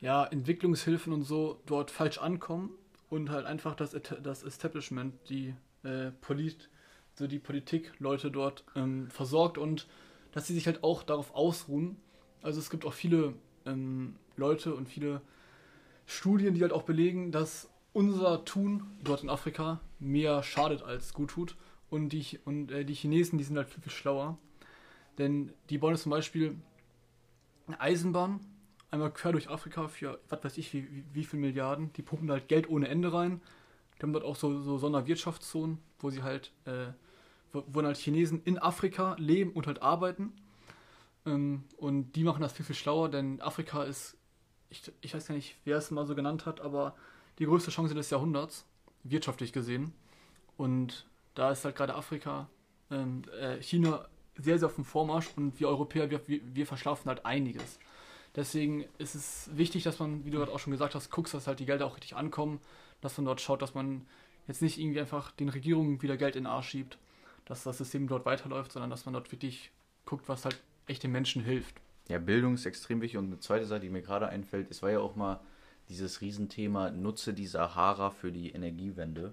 ja, Entwicklungshilfen und so dort falsch ankommen und halt einfach das, das Establishment, die äh, Polit, so die Politik Leute dort ähm, versorgt und dass sie sich halt auch darauf ausruhen. Also es gibt auch viele ähm, Leute und viele Studien, die halt auch belegen, dass unser Tun dort in Afrika mehr schadet als gut tut. Und die, und, äh, die Chinesen, die sind halt viel, viel schlauer. Denn die bauen jetzt zum Beispiel eine Eisenbahn einmal quer durch Afrika für, was weiß ich, wie, wie, wie viel Milliarden. Die pumpen halt Geld ohne Ende rein. Die haben dort auch so, so Sonderwirtschaftszonen, wo sie halt, äh, wo, wo halt Chinesen in Afrika leben und halt arbeiten. Ähm, und die machen das viel, viel schlauer, denn Afrika ist, ich, ich weiß gar nicht, wer es mal so genannt hat, aber die größte Chance des Jahrhunderts, wirtschaftlich gesehen. Und da ist halt gerade Afrika, ähm, äh, China sehr, sehr auf dem Vormarsch und wir Europäer, wir, wir verschlafen halt einiges. Deswegen ist es wichtig, dass man, wie du gerade auch schon gesagt hast, guckst, dass halt die Gelder auch richtig ankommen, dass man dort schaut, dass man jetzt nicht irgendwie einfach den Regierungen wieder Geld in den Arsch schiebt, dass das System dort weiterläuft, sondern dass man dort wirklich guckt, was halt echt den Menschen hilft. Ja, Bildung ist extrem wichtig und eine zweite Sache, die mir gerade einfällt, es war ja auch mal dieses Riesenthema, nutze die Sahara für die Energiewende.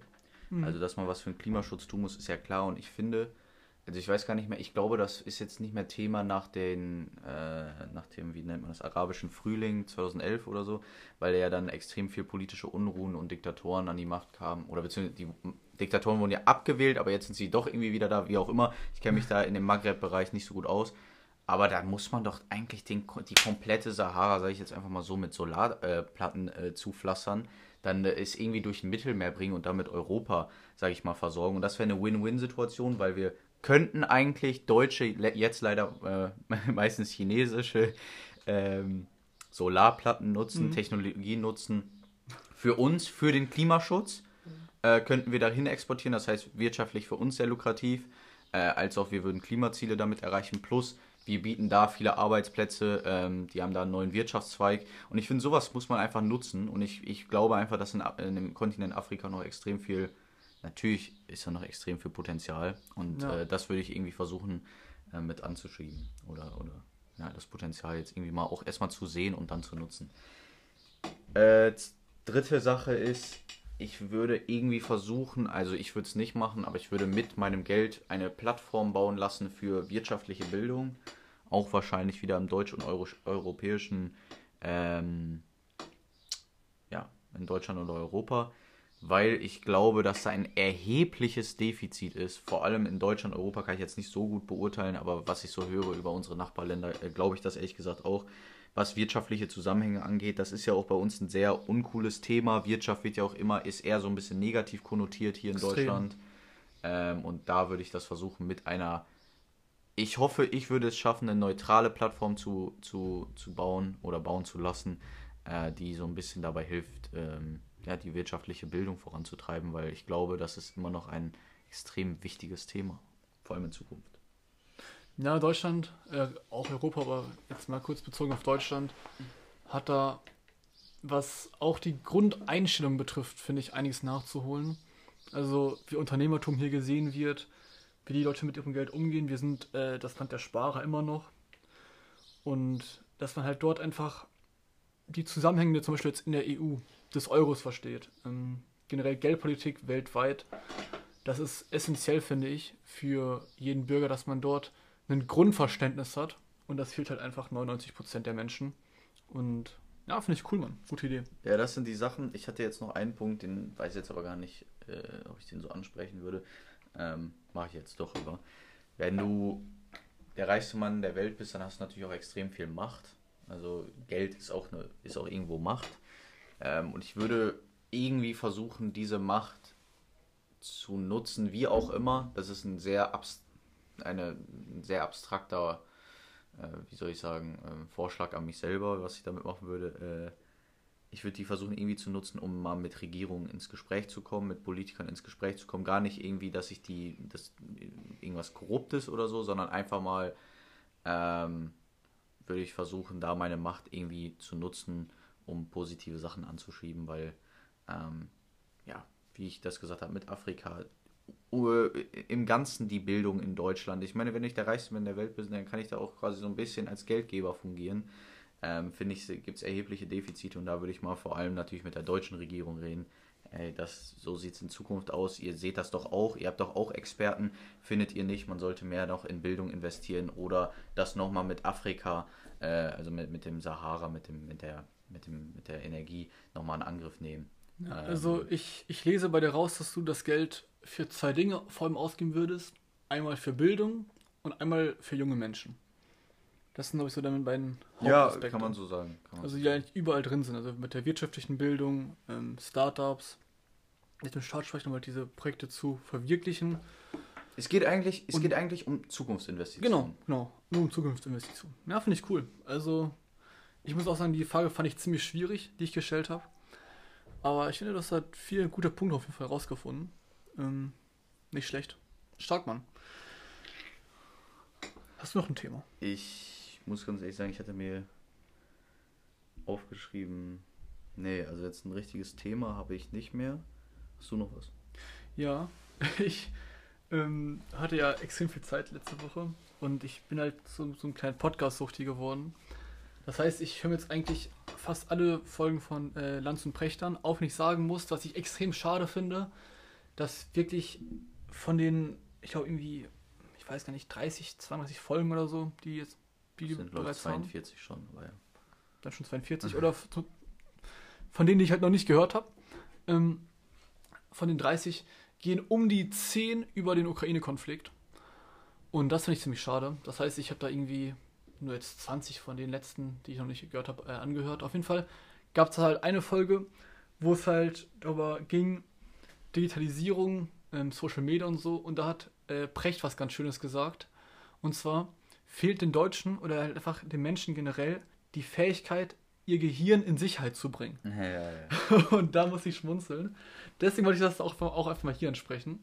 Mhm. Also, dass man was für den Klimaschutz tun muss, ist ja klar und ich finde, also ich weiß gar nicht mehr, ich glaube, das ist jetzt nicht mehr Thema nach den, äh, nach dem, wie nennt man das, arabischen Frühling 2011 oder so, weil ja dann extrem viel politische Unruhen und Diktatoren an die Macht kamen, oder beziehungsweise die Diktatoren wurden ja abgewählt, aber jetzt sind sie doch irgendwie wieder da, wie auch immer. Ich kenne mich da in dem Maghreb-Bereich nicht so gut aus. Aber da muss man doch eigentlich den, die komplette Sahara, sage ich jetzt einfach mal so, mit Solarplatten äh, zupflastern. Dann äh, ist irgendwie durch ein Mittelmeer bringen und damit Europa, sage ich mal, versorgen. Und das wäre eine Win-Win-Situation, weil wir könnten eigentlich deutsche, jetzt leider äh, meistens chinesische ähm, Solarplatten nutzen, mhm. Technologien nutzen für uns, für den Klimaschutz. Äh, könnten wir dahin exportieren, das heißt wirtschaftlich für uns sehr lukrativ, äh, als auch wir würden Klimaziele damit erreichen. Plus, wir bieten da viele Arbeitsplätze, ähm, die haben da einen neuen Wirtschaftszweig. Und ich finde, sowas muss man einfach nutzen. Und ich, ich glaube einfach, dass in, in dem Kontinent Afrika noch extrem viel natürlich ist da noch extrem viel Potenzial und ja. äh, das würde ich irgendwie versuchen äh, mit anzuschieben oder, oder ja, das Potenzial jetzt irgendwie mal auch erstmal zu sehen und dann zu nutzen. Äh, dritte Sache ist, ich würde irgendwie versuchen, also ich würde es nicht machen, aber ich würde mit meinem Geld eine Plattform bauen lassen für wirtschaftliche Bildung. Auch wahrscheinlich wieder im deutsch- und Euro europäischen, ähm, ja, in Deutschland oder Europa, weil ich glaube, dass da ein erhebliches Defizit ist. Vor allem in Deutschland, Europa kann ich jetzt nicht so gut beurteilen, aber was ich so höre über unsere Nachbarländer, äh, glaube ich das ehrlich gesagt auch was wirtschaftliche Zusammenhänge angeht. Das ist ja auch bei uns ein sehr uncooles Thema. Wirtschaft wird ja auch immer, ist eher so ein bisschen negativ konnotiert hier in Extrem. Deutschland. Ähm, und da würde ich das versuchen mit einer, ich hoffe, ich würde es schaffen, eine neutrale Plattform zu, zu, zu bauen oder bauen zu lassen, äh, die so ein bisschen dabei hilft, ähm, ja, die wirtschaftliche Bildung voranzutreiben, weil ich glaube, das ist immer noch ein extrem wichtiges Thema, vor allem in Zukunft. Ja, Deutschland, äh, auch Europa, aber jetzt mal kurz bezogen auf Deutschland, hat da, was auch die Grundeinstellung betrifft, finde ich, einiges nachzuholen. Also, wie Unternehmertum hier gesehen wird, wie die Leute mit ihrem Geld umgehen. Wir sind äh, das Land der Sparer immer noch. Und dass man halt dort einfach die Zusammenhänge, zum Beispiel jetzt in der EU, des Euros versteht. Ähm, generell Geldpolitik weltweit. Das ist essentiell, finde ich, für jeden Bürger, dass man dort ein Grundverständnis hat. Und das fehlt halt einfach 99% der Menschen. Und ja, finde ich cool, Mann. Gute Idee. Ja, das sind die Sachen. Ich hatte jetzt noch einen Punkt, den weiß ich jetzt aber gar nicht, äh, ob ich den so ansprechen würde. Ähm, Mache ich jetzt doch über. Wenn du der reichste Mann der Welt bist, dann hast du natürlich auch extrem viel Macht. Also Geld ist auch, eine, ist auch irgendwo Macht. Ähm, und ich würde irgendwie versuchen, diese Macht zu nutzen, wie auch immer. Das ist ein sehr abstraktes eine, ein sehr abstrakter, äh, wie soll ich sagen, äh, Vorschlag an mich selber, was ich damit machen würde. Äh, ich würde die versuchen irgendwie zu nutzen, um mal mit Regierungen ins Gespräch zu kommen, mit Politikern ins Gespräch zu kommen. Gar nicht irgendwie, dass ich die, dass irgendwas Korruptes oder so, sondern einfach mal ähm, würde ich versuchen, da meine Macht irgendwie zu nutzen, um positive Sachen anzuschieben, weil ähm, ja, wie ich das gesagt habe, mit Afrika, im Ganzen die Bildung in Deutschland. Ich meine, wenn ich der reichste Mann der Welt bin, dann kann ich da auch quasi so ein bisschen als Geldgeber fungieren. Ähm, Finde ich, gibt es erhebliche Defizite und da würde ich mal vor allem natürlich mit der deutschen Regierung reden. Ey, das, so sieht es in Zukunft aus. Ihr seht das doch auch. Ihr habt doch auch Experten. Findet ihr nicht, man sollte mehr noch in Bildung investieren oder das nochmal mit Afrika, äh, also mit, mit dem Sahara, mit, dem, mit, der, mit, dem, mit der Energie nochmal in Angriff nehmen? Ja, also ähm, ich, ich lese bei dir raus, dass du das Geld für zwei Dinge vor allem ausgeben würdest. Einmal für Bildung und einmal für junge Menschen. Das sind, glaube ich, so deine beiden Hauptaspekte. Ja, kann man so sagen. Man also die eigentlich überall drin sind. Also mit der wirtschaftlichen Bildung, ähm, Startups, mit dem Startsprechen, um halt diese Projekte zu verwirklichen. Es geht eigentlich, es geht eigentlich um Zukunftsinvestitionen. Genau, genau. Nur um Zukunftsinvestitionen. Ja, finde ich cool. Also, ich muss auch sagen, die Frage fand ich ziemlich schwierig, die ich gestellt habe. Aber ich finde, das hat viele gute Punkte auf jeden Fall rausgefunden. Ähm, nicht schlecht. Stark, Mann. Hast du noch ein Thema? Ich muss ganz ehrlich sagen, ich hatte mir aufgeschrieben, nee, also jetzt ein richtiges Thema habe ich nicht mehr. Hast du noch was? Ja, ich ähm, hatte ja extrem viel Zeit letzte Woche und ich bin halt so, so ein kleiner Podcast-Suchti geworden. Das heißt, ich höre jetzt eigentlich fast alle Folgen von äh, Lanz und Prechtern, auch wenn ich sagen muss, was ich extrem schade finde, dass wirklich von den, ich glaube irgendwie, ich weiß gar nicht, 30, 32 Folgen oder so, die jetzt die sind bereits 42 haben. schon, aber ja. Dann schon 42 mhm. oder von denen, die ich halt noch nicht gehört habe. Ähm, von den 30 gehen um die 10 über den Ukraine-Konflikt. Und das finde ich ziemlich schade. Das heißt, ich habe da irgendwie nur jetzt 20 von den letzten, die ich noch nicht gehört habe, äh, angehört. Auf jeden Fall gab es halt eine Folge, wo es halt darüber ging, Digitalisierung, ähm, Social Media und so. Und da hat äh, Precht was ganz Schönes gesagt. Und zwar fehlt den Deutschen oder halt einfach den Menschen generell die Fähigkeit, ihr Gehirn in Sicherheit zu bringen. Ja, ja, ja. und da muss ich schmunzeln. Deswegen wollte ich das auch, auch einfach mal hier ansprechen.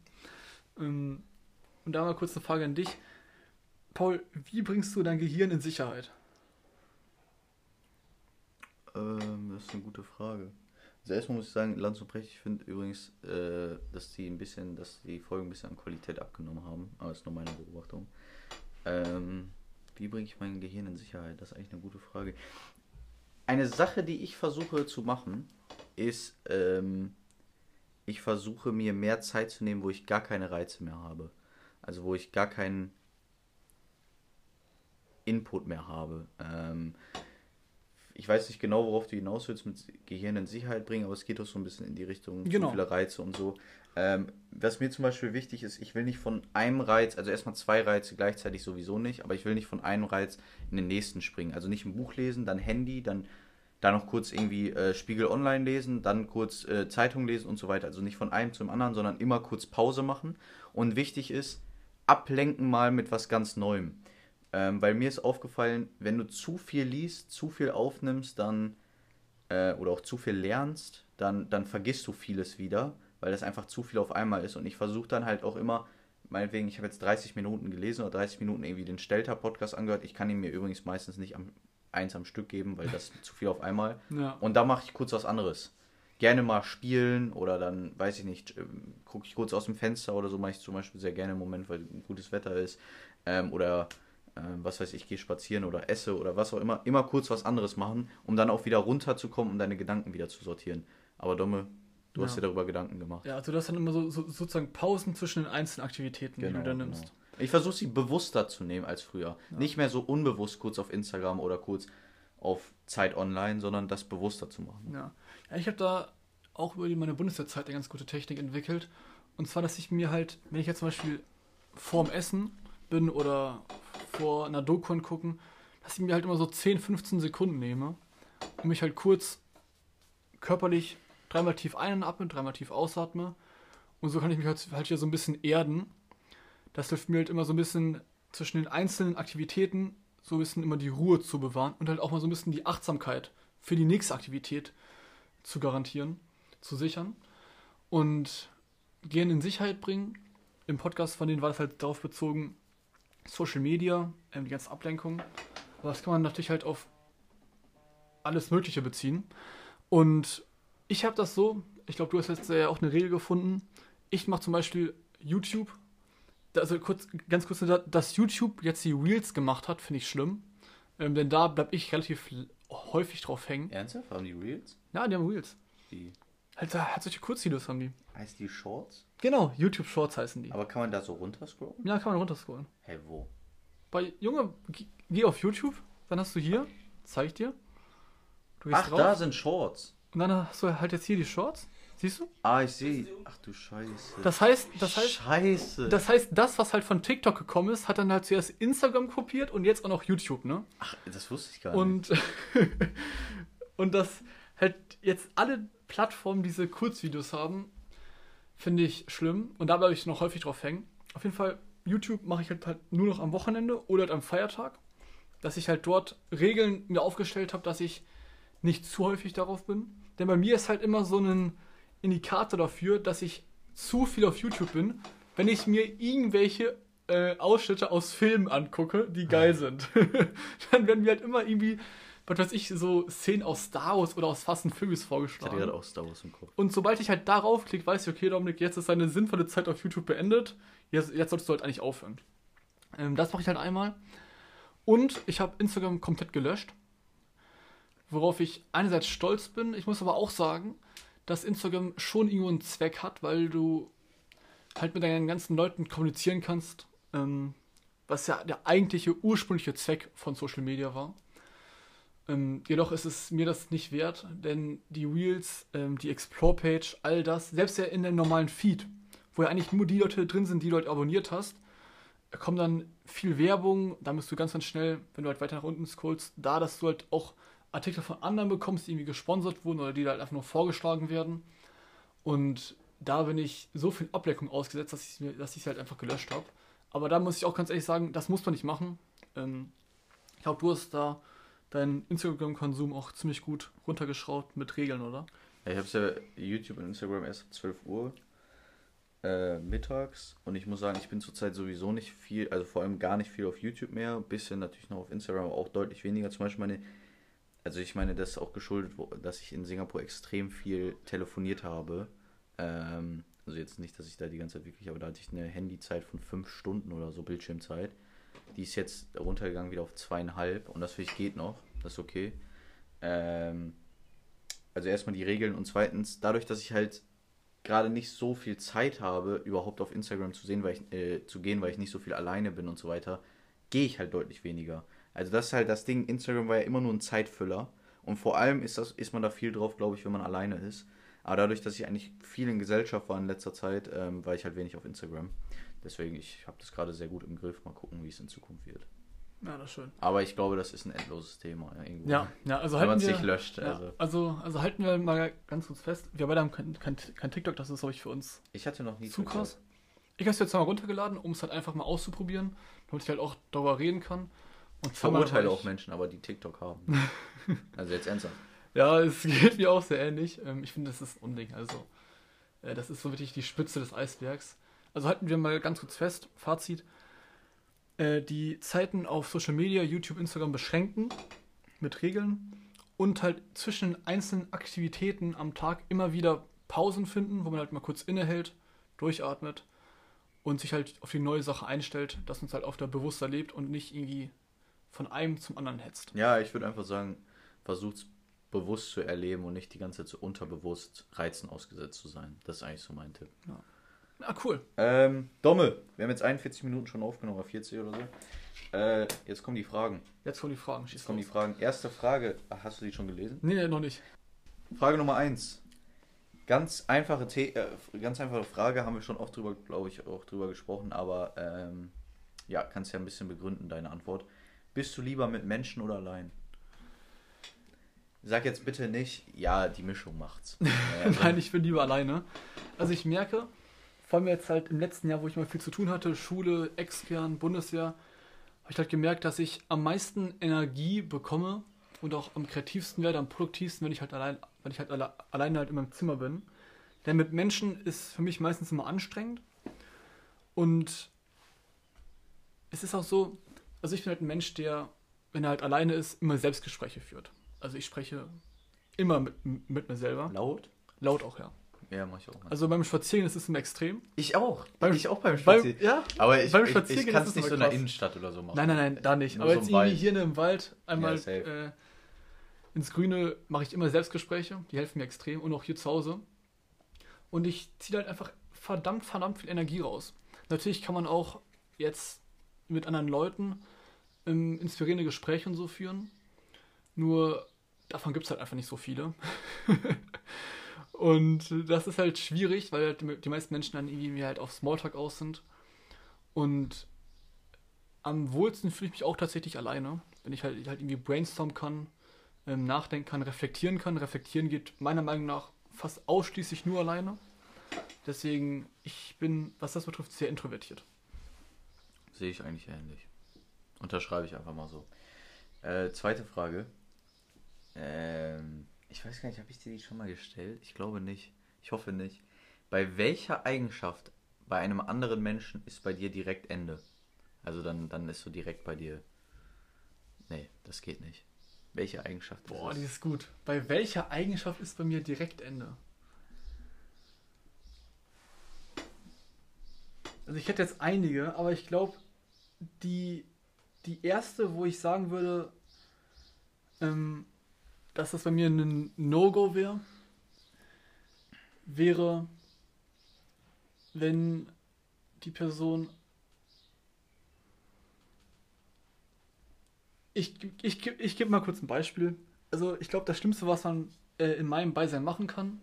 Ähm, und da mal kurz eine Frage an dich. Paul, wie bringst du dein Gehirn in Sicherheit? Ähm, das ist eine gute Frage. Also erstmal muss ich sagen, Lanz und Brecht, ich finde übrigens, äh, dass die ein bisschen, dass die Folgen ein bisschen an Qualität abgenommen haben. Aber das ist nur meine Beobachtung. Ähm, wie bringe ich mein Gehirn in Sicherheit? Das ist eigentlich eine gute Frage. Eine Sache, die ich versuche zu machen, ist, ähm, ich versuche mir mehr Zeit zu nehmen, wo ich gar keine Reize mehr habe. Also wo ich gar keinen Input mehr habe. Ähm, ich weiß nicht genau, worauf du hinaus willst mit Gehirn in Sicherheit bringen, aber es geht doch so ein bisschen in die Richtung Genau. zu viele Reize und so. Ähm, was mir zum Beispiel wichtig ist, ich will nicht von einem Reiz, also erstmal zwei Reize gleichzeitig sowieso nicht, aber ich will nicht von einem Reiz in den nächsten springen. Also nicht ein Buch lesen, dann Handy, dann da noch kurz irgendwie äh, Spiegel Online lesen, dann kurz äh, Zeitung lesen und so weiter. Also nicht von einem zum anderen, sondern immer kurz Pause machen. Und wichtig ist, ablenken mal mit was ganz Neuem. Ähm, weil mir ist aufgefallen, wenn du zu viel liest, zu viel aufnimmst, dann äh, oder auch zu viel lernst, dann, dann vergisst du vieles wieder, weil das einfach zu viel auf einmal ist. Und ich versuche dann halt auch immer, meinetwegen, ich habe jetzt 30 Minuten gelesen oder 30 Minuten irgendwie den Stelter-Podcast angehört. Ich kann ihn mir übrigens meistens nicht am, eins am Stück geben, weil das zu viel auf einmal. Ja. Und da mache ich kurz was anderes. Gerne mal spielen oder dann, weiß ich nicht, ähm, gucke ich kurz aus dem Fenster oder so, mache ich zum Beispiel sehr gerne im Moment, weil gutes Wetter ist. Ähm, oder ähm, was weiß ich, gehe spazieren oder esse oder was auch immer. Immer kurz was anderes machen, um dann auch wieder runterzukommen, um deine Gedanken wieder zu sortieren. Aber Domme, du hast Ja. dir darüber Gedanken gemacht. Ja, also das dann immer so, so sozusagen Pausen zwischen den einzelnen Aktivitäten, die du dann nimmst. genau. Ich versuche sie bewusster zu nehmen als früher. Nicht mehr so unbewusst kurz auf Instagram oder kurz auf Zeit online, sondern das bewusster zu machen. Ja, ja ich habe da auch über meine Bundeswehrzeit eine ganz gute Technik entwickelt. Und zwar, dass ich mir halt, wenn ich jetzt zum Beispiel vorm Essen bin oder vor einer Doku gucken, dass ich mir halt immer so 10, 15 Sekunden nehme und mich halt kurz körperlich dreimal tief ein- und atme, dreimal tief ausatme. Und so kann ich mich halt, halt hier so ein bisschen erden. Das hilft mir halt immer so ein bisschen zwischen den einzelnen Aktivitäten so ein bisschen immer die Ruhe zu bewahren und halt auch mal so ein bisschen die Achtsamkeit für die nächste Aktivität zu garantieren, zu sichern. Und gehen in Sicherheit bringen. Im Podcast von denen war das halt darauf bezogen, Social Media, ähm, die ganzen Ablenkungen. Aber das kann man natürlich halt auf alles Mögliche beziehen. Und ich habe das so, ich glaube, du hast jetzt ja auch eine Regel gefunden. Ich mache zum Beispiel YouTube. Also kurz, ganz kurz, dass YouTube jetzt die Reels gemacht hat, finde ich schlimm. Ähm, denn da bleibe ich relativ häufig drauf hängen. Ernsthaft? Haben die Reels? Ja, die haben Reels. Die, Halt, halt solche Kurzvideos haben die. heißt die Shorts? Genau, YouTube Shorts heißen die. Aber kann man da so runterscrollen? Ja, kann man runterscrollen. Hey, wo? Bei Junge, geh- geh auf YouTube, dann hast du hier, zeig ich dir. Du gehst Ach, drauf da sind Shorts. Und dann du halt jetzt hier die Shorts. Siehst du? Ah, ich sehe. Ach du Scheiße. Das heißt, das heißt, Scheiße. das heißt, das, was halt von TikTok gekommen ist, hat dann halt zuerst Instagram kopiert und jetzt auch noch YouTube, ne? Ach, das wusste ich gar nicht. Und, und dass halt jetzt alle Plattformen diese Kurzvideos haben, finde ich schlimm. Und da bleibe ich noch häufig drauf hängen. Auf jeden Fall, YouTube mache ich halt, halt nur noch am Wochenende oder halt am Feiertag. Dass ich halt dort Regeln mir aufgestellt habe, dass ich nicht zu häufig darauf bin. Denn bei mir ist halt immer so ein Indikator dafür, dass ich zu viel auf YouTube bin, wenn ich mir irgendwelche äh, Ausschnitte aus Filmen angucke, die geil sind. Dann werden mir halt immer irgendwie, was weiß ich, so Szenen aus Star Wars oder aus Fast and Furious ich hatte vorgeschlagen. gerade auch Star Wars im Kopf. Und sobald ich halt darauf klicke, weiß ich, okay, Dominik, jetzt ist deine sinnvolle Zeit auf YouTube beendet. Jetzt, jetzt solltest du halt eigentlich aufhören. Ähm, das mache ich halt einmal. Und ich habe Instagram komplett gelöscht. Worauf ich einerseits stolz bin. Ich muss aber auch sagen, dass Instagram schon irgendwo einen Zweck hat, weil du halt mit deinen ganzen Leuten kommunizieren kannst. Ähm, was ja der eigentliche ursprüngliche Zweck von Social Media war. Ähm, jedoch ist es mir das nicht wert, denn die Reels, ähm, die Explore-Page, all das, selbst ja in dem normalen Feed, wo ja eigentlich nur die Leute drin sind, die du halt abonniert hast, kommt dann viel Werbung, da bist du ganz, ganz schnell, wenn du halt weiter nach unten scrollst, da, dass du halt auch Artikel von anderen bekommst, die irgendwie gesponsert wurden oder die halt einfach nur vorgeschlagen werden. Und da bin ich so viel Ablenkung ausgesetzt, dass ich es halt einfach gelöscht habe. Aber da muss ich auch ganz ehrlich sagen, das muss man nicht machen. Ähm, ich glaube, du hast da deinen Instagram-Konsum auch ziemlich gut runtergeschraubt mit Regeln, oder? Ja, ich habe ja YouTube und Instagram erst ab 12 Uhr äh, mittags und ich muss sagen, ich bin zurzeit sowieso nicht viel, also vor allem gar nicht viel auf YouTube mehr, bisschen natürlich noch auf Instagram, aber auch deutlich weniger. Zum Beispiel meine, also ich meine, das ist auch geschuldet, dass ich in Singapur extrem viel telefoniert habe. Ähm, also jetzt nicht, dass ich da die ganze Zeit wirklich, aber da hatte ich eine Handyzeit von fünf Stunden oder so Bildschirmzeit. Die ist jetzt runtergegangen wieder auf zweieinhalb und das finde ich geht noch, das ist okay. Ähm, also erstmal die Regeln und zweitens, dadurch, dass ich halt gerade nicht so viel Zeit habe, überhaupt auf Instagram zu sehen, weil ich, äh, zu gehen, weil ich nicht so viel alleine bin und so weiter, gehe ich halt deutlich weniger. Also das ist halt das Ding, Instagram war ja immer nur ein Zeitfüller. Und vor allem ist, das, ist man da viel drauf, glaube ich, wenn man alleine ist. Aber dadurch, dass ich eigentlich viel in Gesellschaft war in letzter Zeit, ähm, war ich halt wenig auf Instagram. Deswegen, ich habe das gerade sehr gut im Griff. Mal gucken, wie es in Zukunft wird. Ja, das ist schön. Aber ich glaube, das ist ein endloses Thema. Ja, irgendwo. Ja, ja also wenn halten man es nicht löscht. ja, Also. also, also halten wir mal ganz kurz fest. Wir beide haben kein, kein, kein TikTok, das ist, glaube ich, für uns Ich hatte noch nie zu krass. Ich habe es jetzt mal runtergeladen, um es halt einfach mal auszuprobieren, damit ich halt auch darüber reden kann. Und verurteile auch Menschen, aber die TikTok haben. also jetzt ernsthaft. Ja, es geht mir auch sehr ähnlich. Ähm, Ich finde, das ist ein Unding. Also, äh, das ist so wirklich die Spitze des Eisbergs. Also halten wir mal ganz kurz fest, Fazit. Äh, Die Zeiten auf Social Media, YouTube, Instagram beschränken mit Regeln und halt zwischen den einzelnen Aktivitäten am Tag immer wieder Pausen finden, wo man halt mal kurz innehält, durchatmet und sich halt auf die neue Sache einstellt, dass man es halt auf der bewusster lebt und nicht irgendwie von einem zum anderen hetzt. Ja, ich würde einfach sagen, versucht bewusst zu erleben und nicht die ganze Zeit so unterbewusst Reizen ausgesetzt zu sein. Das ist eigentlich so mein Tipp. Ah, cool. Ähm, Domme, wir haben jetzt 41 Minuten schon aufgenommen, oder 40 oder so. Äh, jetzt kommen die Fragen. Jetzt kommen die Fragen. Schieß Jetzt kommen die los. Fragen. Erste Frage, Ach, hast du die schon gelesen? Nee, nee, noch nicht. Frage Nummer 1. Ganz einfache, The äh, ganz einfache Frage, haben wir schon oft drüber, glaube ich, auch drüber gesprochen, aber ähm, ja, kannst ja ein bisschen begründen, deine Antwort. Bist du lieber mit Menschen oder allein? Sag jetzt bitte nicht, ja, die Mischung macht's. Äh, also, Nein, ich bin lieber alleine. Also ich merke, vor allem jetzt halt im letzten Jahr, wo ich mal viel zu tun hatte, Schule, Extern, Bundesjahr, habe ich halt gemerkt, dass ich am meisten Energie bekomme und auch am kreativsten werde, am produktivsten, wenn ich halt allein, wenn ich halt alle, alleine halt in meinem Zimmer bin. Denn mit Menschen ist für mich meistens immer anstrengend. Und es ist auch so, also ich bin halt ein Mensch, der, wenn er halt alleine ist, immer Selbstgespräche führt. Also ich spreche immer mit, mit mir selber. laut? Laut auch, ja. Ja, mach ich auch. Also beim Spazieren ist es im Extrem. ich auch. Beim- ich auch beim Beim, Spazieren. ja? aber ich, beim ich, ich kann es nicht so in der. Innenstadt oder so machen. Nein, nein, nein, da nicht. Nur Aber so jetzt irgendwie Wald. hier im Wald einmal Ja, äh, ins Grüne mache ich immer Selbstgespräche. Die helfen mir extrem. Und auch hier zu Hause. Und ich ziehe halt einfach verdammt, verdammt viel Energie raus. Natürlich kann man auch jetzt mit anderen Leuten ähm, inspirierende Gespräche und so führen. Nur davon gibt es halt einfach nicht so viele. und das ist halt schwierig, weil halt die, meisten Menschen dann irgendwie halt auf Smalltalk aus sind. Und am wohlsten fühle ich mich auch tatsächlich alleine, wenn ich halt, halt irgendwie brainstormen kann, ähm, nachdenken kann, reflektieren kann. Reflektieren geht meiner Meinung nach fast ausschließlich nur alleine. Deswegen, ich bin, was das betrifft, sehr introvertiert. Sehe ich eigentlich ähnlich. Unterschreibe ich einfach mal so. Äh, zweite Frage. Ähm, ich weiß gar nicht, habe ich dir die schon mal gestellt? Ich glaube nicht. Ich hoffe nicht. Bei welcher Eigenschaft bei einem anderen Menschen ist bei dir direkt Ende? Also dann, dann ist so direkt bei dir. Nee, das geht nicht. Welche Eigenschaft Boah, ist die ist gut. Bei welcher Eigenschaft ist bei mir direkt Ende? Also ich hätte jetzt einige, aber ich glaube, die, die erste, wo ich sagen würde, ähm, dass das bei mir ein No-Go wäre, wäre, wenn die Person ich, ich, ich, ich gebe mal kurz ein Beispiel. Also ich glaube, das Schlimmste, was man äh, in meinem Beisein machen kann,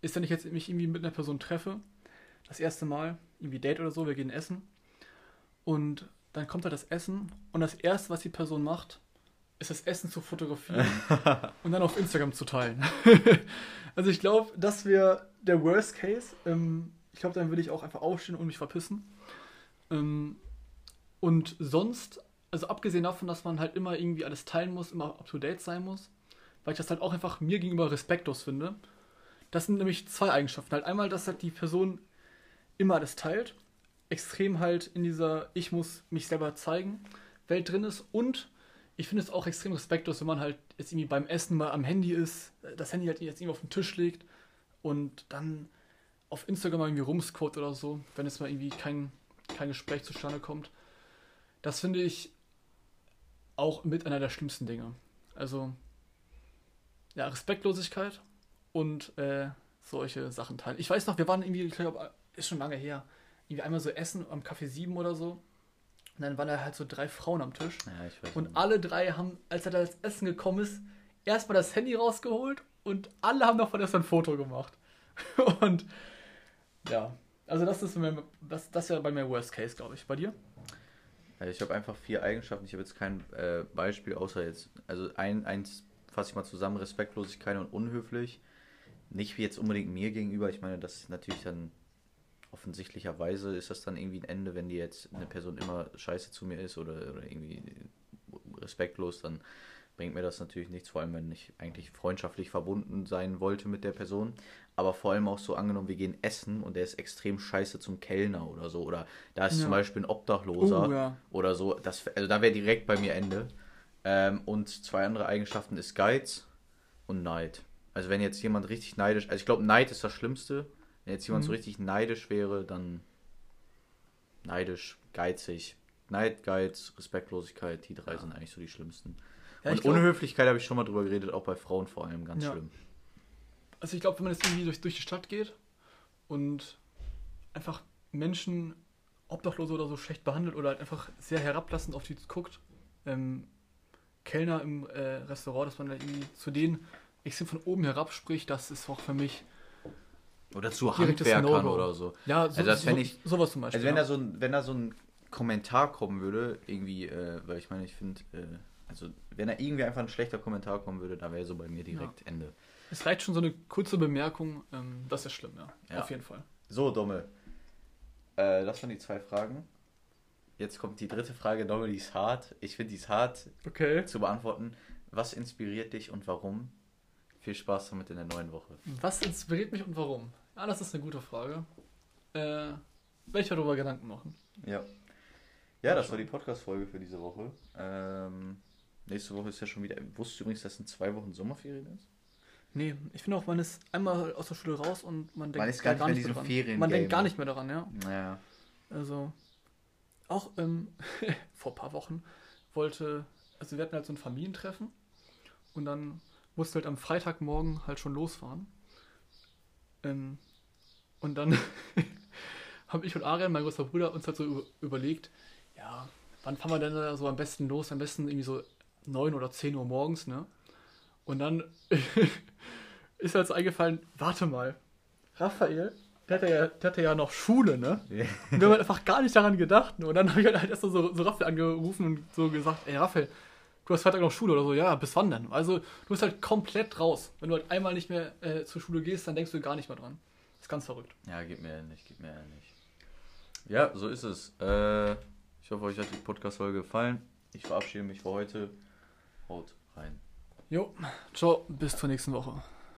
ist, wenn ich jetzt mich irgendwie mit einer Person treffe, das erste Mal, irgendwie Date oder so, wir gehen essen und dann kommt halt das Essen und das erste, was die Person macht, ist das Essen zu fotografieren und dann auf Instagram zu teilen. also ich glaube, das wäre der Worst Case. Ähm, ich glaube, dann würde ich auch einfach aufstehen und mich verpissen. Ähm, und sonst, also abgesehen davon, dass man halt immer irgendwie alles teilen muss, immer up to date sein muss, weil ich das halt auch einfach mir gegenüber respektlos finde. Das sind nämlich zwei Eigenschaften. Halt einmal, dass halt die Person immer alles teilt, extrem halt in dieser Ich muss mich selber zeigen Welt drin ist und ich finde es auch extrem respektlos, wenn man halt jetzt irgendwie beim Essen mal am Handy ist, das Handy halt jetzt irgendwie auf den Tisch legt und dann auf Instagram mal irgendwie rumscrollt oder so, wenn es mal irgendwie kein, kein Gespräch zustande kommt. Das finde ich auch mit einer der schlimmsten Dinge. Also, ja, Respektlosigkeit und äh, solche Sachen teilen. Ich weiß noch, wir waren irgendwie, ich glaube, ist schon lange her, irgendwie einmal so essen am Café 7 oder so. Und dann waren da halt so drei Frauen am Tisch. Ja, Und nicht. alle drei haben, als er da das Essen gekommen ist, erstmal das Handy rausgeholt und alle haben davon erst ein Foto gemacht. Und ja, also das ist mir, das, das wäre bei mir Worst Case, glaube ich. Bei dir? Also ich habe einfach vier Eigenschaften. Ich habe jetzt kein äh, Beispiel, außer jetzt, also ein, eins fasse ich mal zusammen, Respektlosigkeit und unhöflich. Nicht wie jetzt unbedingt mir gegenüber. Ich meine, das ist natürlich dann offensichtlicherweise ist das dann irgendwie ein Ende, wenn die jetzt eine Person immer scheiße zu mir ist oder, oder irgendwie respektlos, dann bringt mir das natürlich nichts, vor allem wenn ich eigentlich freundschaftlich verbunden sein wollte mit der Person. Aber vor allem auch so angenommen, wir gehen essen und der ist extrem scheiße zum Kellner oder so. Oder da ist Ja. zum Beispiel ein Obdachloser Oh, ja. oder so. Das, also da wäre direkt bei mir Ende. Ähm, und zwei andere Eigenschaften ist Geiz und Neid. Also wenn jetzt jemand richtig neidisch, also ich glaube Neid ist das Schlimmste. Wenn jetzt jemand so Mhm. richtig neidisch wäre, dann neidisch, geizig. Neid, Geiz, Respektlosigkeit, die drei sind eigentlich so die schlimmsten. Ja, und glaub- Unhöflichkeit habe ich schon mal drüber geredet, auch bei Frauen vor allem ganz Ja. schlimm. Also ich glaube, wenn man jetzt irgendwie durch, durch die Stadt geht und einfach Menschen, Obdachlose oder so schlecht behandelt oder halt einfach sehr herablassend auf die guckt, ähm, Kellner im äh, Restaurant, dass man da irgendwie zu denen extrem von oben herab spricht, das ist auch für mich Oder zu Direktes Handwerkern No-Go. oder so. ja so, Also das so, ich- sowas zum Beispiel. Also wenn ja. da so ein, wenn da so ein Kommentar kommen würde, irgendwie, äh, weil ich meine, ich finde, äh, also wenn da irgendwie einfach ein schlechter Kommentar kommen würde, da wäre so bei mir direkt Ende. es reicht schon so eine kurze Bemerkung, ähm, das ist schlimm, ja. Ja. Auf jeden Fall. So, Domme. Äh, das waren die zwei Fragen. Jetzt kommt die dritte Frage, Domme, die ist hart. Ich finde, die ist hart Okay. zu beantworten. Was inspiriert dich und warum? Viel Spaß damit in der neuen Woche. Was inspiriert mich und warum? Ja, das ist eine gute Frage. Äh, werde ich darüber Gedanken machen. Ja. Ja, das war die Podcast-Folge für diese Woche. Ähm, nächste Woche ist ja schon wieder. Wusstest du übrigens, dass in zwei Wochen Sommerferien ist? Nee, ich finde auch, man ist einmal aus der Schule raus und man denkt ist gar da nicht mehr. Ferien-Game. Man denkt gar nicht mehr daran, ja. Naja. Also, auch ähm, vor ein paar Wochen wollte, also wir hatten halt so ein Familientreffen und dann musste halt am Freitagmorgen halt schon losfahren. Ähm, und dann haben ich und Arian, mein großer Bruder, uns halt so über- überlegt, ja, wann fahren wir denn da so am besten los? Am besten irgendwie so 9 oder 10 Uhr morgens, ne? Und dann ist halt so eingefallen, warte mal, Raphael, der hatte ja, der hatte ja noch Schule, ne? Und wir haben halt einfach gar nicht daran gedacht. ne? Und dann habe ich halt erst so, so Raphael angerufen und so gesagt, ey Raphael, du hast Freitag noch Schule oder so. Ja, bis wann denn? Also du bist halt komplett raus. Wenn du halt einmal nicht mehr äh, zur Schule gehst, dann denkst du gar nicht mehr dran. Das ist ganz verrückt. Ja, geht mir nicht, geht mir nicht. Ja, so ist es. Äh, ich hoffe, euch hat die Podcast-Folge gefallen. Ich verabschiede mich für heute. Haut rein. Jo, ciao, bis zur nächsten Woche.